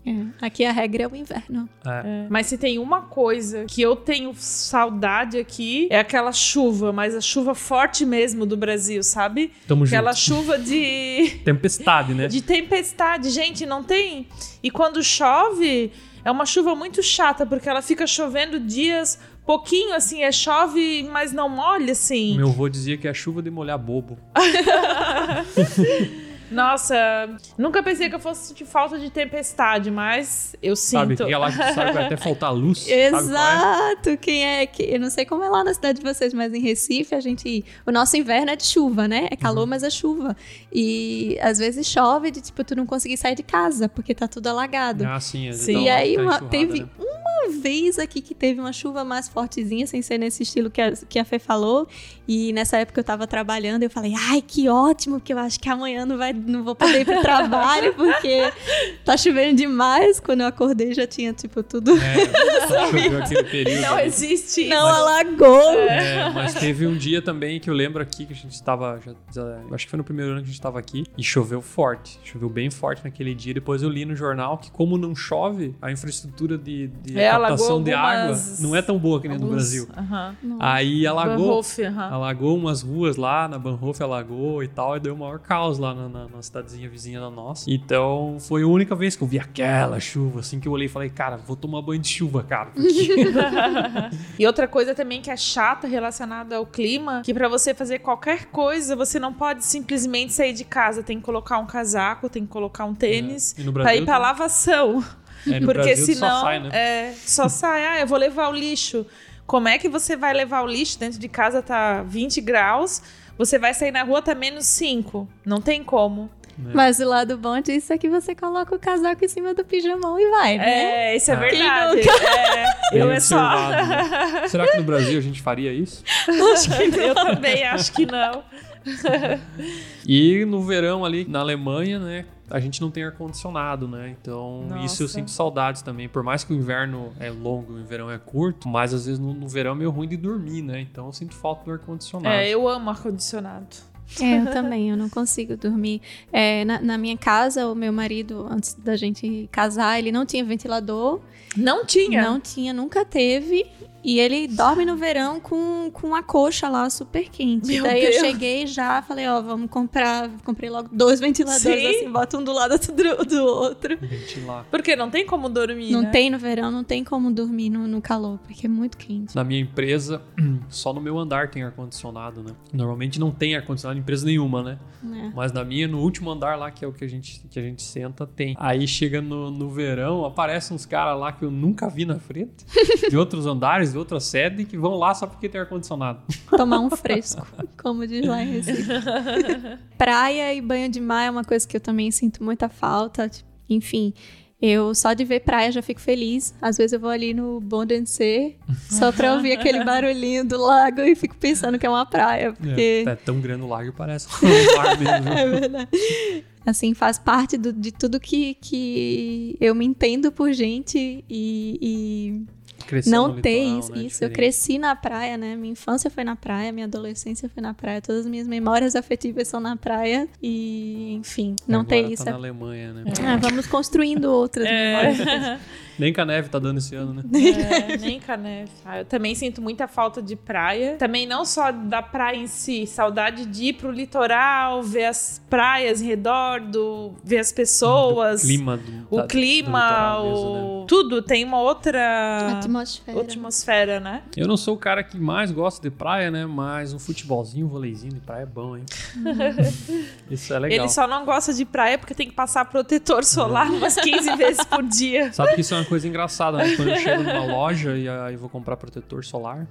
É, Aqui a regra é o inverno. É. Mas se tem uma coisa que eu tenho saudade aqui, é aquela chuva, mas a chuva forte mesmo do Brasil, sabe? Tamo Aquela junto. chuva de, Tempestade, né? de tempestade. Gente, não tem. E quando chove, é uma chuva muito chata, porque ela fica chovendo dias pouquinho, assim, é chove, mas não molha, assim. Meu avô dizia que é chuva de molhar bobo. Nossa, nunca pensei que eu fosse sentir falta de tempestade, mas eu Sabe, sinto. que lá que sabe que vai até faltar luz. é? Exato, quem é que. Eu não sei como é lá na cidade de vocês, mas em Recife a gente. O nosso inverno é de chuva, né? É Uhum. calor, mas é chuva. E às vezes chove de tipo, tu não conseguir sair de casa, porque tá tudo alagado. Ah, sim. é, Sim. dá E aí tá uma- teve né? uma vez aqui que teve uma chuva mais fortezinha, sem ser nesse estilo que a, que a Fê falou. E nessa época eu tava trabalhando, eu falei, ai, que ótimo, porque eu acho que amanhã não, vai, não vou poder ir pro trabalho, porque tá chovendo demais. Quando eu acordei já tinha, tipo, tudo. É, choveu aquele período. Não ali. existe Não isso. alagou. É, mas teve um dia também que eu lembro aqui que a gente estava. Acho que foi no primeiro ano que a gente estava aqui. E choveu forte. Choveu bem forte naquele dia. Depois eu li no jornal que, como não chove, a infraestrutura de, de É, captação alagou de água algumas- não é tão boa que nem no Alguns- Brasil. Aham. Aí alagou. Bahnhof, aham. Alagou umas ruas lá, na Banhof alagou e tal, e deu o maior caos lá na, na, na cidadezinha vizinha da nossa. Então, foi a única vez que eu vi aquela chuva, assim, que eu olhei e falei, cara, vou tomar banho de chuva, cara. porque- E outra coisa também que é chata relacionada ao clima, que pra você fazer qualquer coisa, você não pode simplesmente sair de casa, tem que colocar um casaco, tem que colocar um tênis, É. Pra ir pra tem- lavação. É, Porque Brasil senão, só sai, né? é, só sai, ah, eu vou levar o lixo. Como é que você vai levar o lixo? Dentro de casa tá 20 graus, você vai sair na rua, tá menos 5. Não tem como. Mas o lado bom disso é que você coloca o casaco em cima do pijamão e vai, né? É, isso é Ah. verdade. Quem É, eu é só. né? Será que no Brasil a gente faria isso? eu também acho que não. E no verão ali na Alemanha, né? A gente não tem ar-condicionado, né? Então, isso eu Nossa. sinto saudades também. Por mais que o inverno é longo e o verão é curto, mas às vezes no, no verão é meio ruim de dormir, né? Então eu sinto falta do ar-condicionado. É, eu amo ar-condicionado. É, eu também, eu não consigo dormir. É, na, na minha casa, o meu marido, antes da gente casar, ele não tinha ventilador. Não tinha. Não tinha, nunca teve. E ele dorme no verão com, com a coxa lá super quente. Meu Daí Deus. eu cheguei já, falei, ó, vamos comprar. Comprei logo dois ventiladores, Sim. assim, bota um do lado do, do outro. Ventilar. Porque não tem como dormir. Não né? tem no verão, não tem como dormir no, no calor, porque é muito quente. Na minha empresa, só no meu andar tem ar-condicionado, né? Normalmente não tem ar-condicionado em empresa nenhuma, né? né? Mas na minha, no último andar lá, que é o que a gente, que a gente senta, tem. Aí chega no, no verão, aparecem uns caras lá que eu nunca vi na frente, de outros andares, de outra sede, que vão lá só porque tem ar-condicionado. Tomar um fresco, como diz lá em Recife. Praia e banho de mar é uma coisa que eu também sinto muita falta. tipo, Enfim, eu só de ver praia já fico feliz. Às vezes eu vou ali no Bondense só pra ouvir aquele barulhinho do lago e fico pensando que é uma praia, porque É, é tão grande o lago que parece um mar mesmo. é verdade. Assim, faz parte do- de tudo que, que eu me entendo por gente e- e Cresceu não ter litoral, isso. né? isso. Eu cresci na praia, né? Minha infância foi na praia, minha adolescência foi na praia, todas as minhas memórias afetivas são na praia e, enfim, não Agora ter isso. Tá é- na Alemanha, né? Ah, vamos construindo outras memórias. Nem que a neve tá dando esse ano, né? É, nem caneve. Ah, eu também sinto muita falta de praia. Também não só da praia em si, saudade de ir pro litoral, ver as praias em redor, do, ver as pessoas, O clima do, o da- do clima, litoral o... mesmo, né? tudo tem uma outra Atmosfera. Atmosfera, né? Eu não sou o cara que mais gosta de praia, né? Mas um futebolzinho, um voleizinho de praia é bom, hein? Isso é legal. Ele só não gosta de praia porque tem que passar protetor solar umas 15 vezes por dia. Sabe que isso é uma coisa engraçada, né? Quando eu chego numa loja e aí vou comprar protetor solar,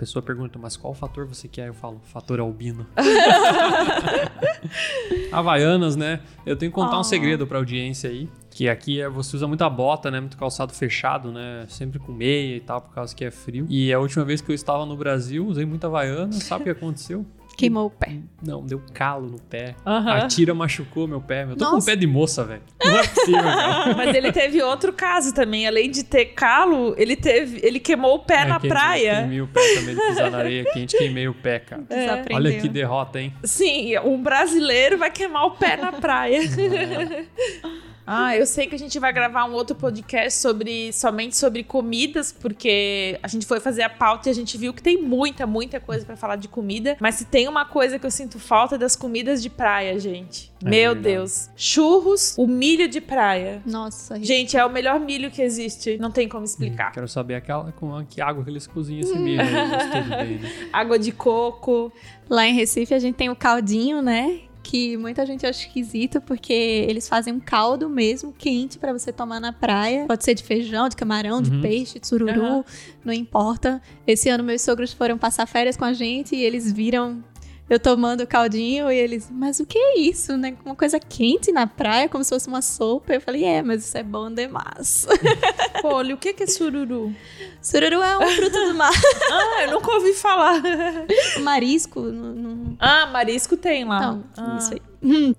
pessoa pergunta, mas qual fator você quer? Eu falo, fator albino. Havaianas, né? Eu tenho que contar um Oh. segredo pra audiência aí. Que aqui é, você usa muita bota, né? Muito calçado fechado, né? Sempre com meia e tal, por causa que é frio. E a última vez que eu estava no Brasil, usei muita Havaiana. Sabe o que aconteceu? Queimou o pé. Não, deu calo no pé. Aham. A tira machucou meu pé. Eu tô com Nossa. pé de moça, velho. Não é possível, cara. Mas ele teve outro caso também. Além de ter calo, ele teve. Ele queimou o pé É, na praia. Queimei o pé também de pisar na areia quente, queimei o pé, cara. Desaprendeu. Olha que derrota, hein? Sim, um brasileiro vai queimar o pé na praia. Ah, eu sei que a gente vai gravar um outro podcast sobre somente sobre comidas, porque a gente foi fazer a pauta e a gente viu que tem muita, muita coisa pra falar de comida. Mas se tem uma coisa que eu sinto falta é das comidas de praia, gente. É Meu verdade. Deus. Churros, o milho de praia. Nossa, Gente, é o melhor milho que existe. Não tem como explicar. Quero saber aquela, com que água que eles cozinham esse milho né? Água de coco. Lá em Recife a gente tem o caldinho, né? Que muita gente acha esquisito porque eles fazem um caldo mesmo quente pra você tomar na praia. Pode ser de feijão, de camarão, de Uhum. peixe, de sururu, Aham. não importa. Esse ano meus sogros foram passar férias com a gente e eles viram eu tomando o caldinho e eles, mas o que é isso, né? Uma coisa quente na praia, como se fosse uma sopa. Eu falei, é, mas isso é bom demais. Poli, o que é sururu? sururu é um fruto do mar, Ah, eu nunca ouvi falar. marisco. Não... Ah, marisco tem lá. Não, Ah. isso aí.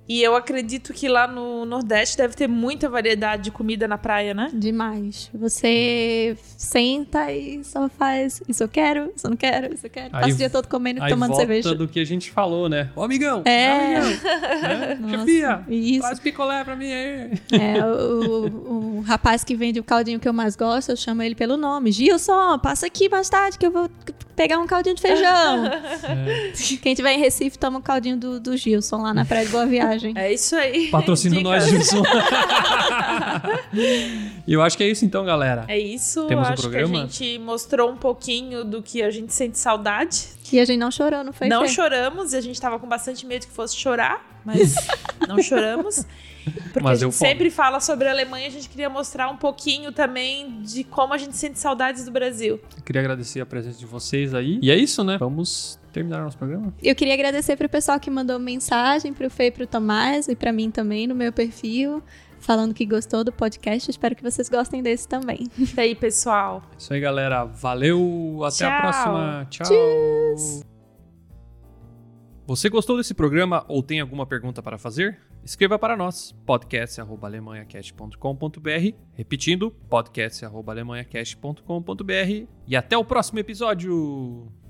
E eu acredito que lá no Nordeste deve ter muita variedade de comida na praia, né? Demais. Você senta e só faz isso eu quero, isso eu não quero, isso eu quero. Aí Passa o dia todo comendo e Aí tomando volta cerveja. do que a gente falou, né? Ô, amigão! É. ô, amigão, né? Chefia! Isso. Traz picolé pra mim aí. É, o, o- o rapaz que vende o caldinho que eu mais gosto, eu chamo ele pelo nome. Gilson, passa aqui mais tarde que eu vou pegar um caldinho de feijão. É. Quem tiver em Recife, toma o caldinho do, do Gilson lá na Praia Boa Viagem. É isso aí. Patrocina Dica. nós, Gilson. e eu acho que é isso então, galera. É isso. Temos um Acho programa? que a gente mostrou um pouquinho do que a gente sente saudade. E a gente não chorou, não foi? não choramos, e a gente tava com bastante medo que fosse chorar, mas não choramos. Porque Mas a gente sempre fala sobre a Alemanha, a gente queria mostrar um pouquinho também de como a gente sente saudades do Brasil. Eu queria agradecer a presença de vocês aí. E é isso, né? Vamos terminar nosso programa. Eu queria agradecer pro pessoal que mandou mensagem, pro Fê e pro Tomás, e pra mim também no meu perfil, falando que gostou do podcast. Espero que vocês gostem desse também. E aí, pessoal? É Isso aí, galera. Valeu. Até a Tchau. próxima. Tchau. Você gostou desse programa ou tem alguma pergunta para fazer? Escreva para nós, podcast.alemanhacast.com.br Repetindo, podcast.alemanhacast.com.br E até o próximo episódio!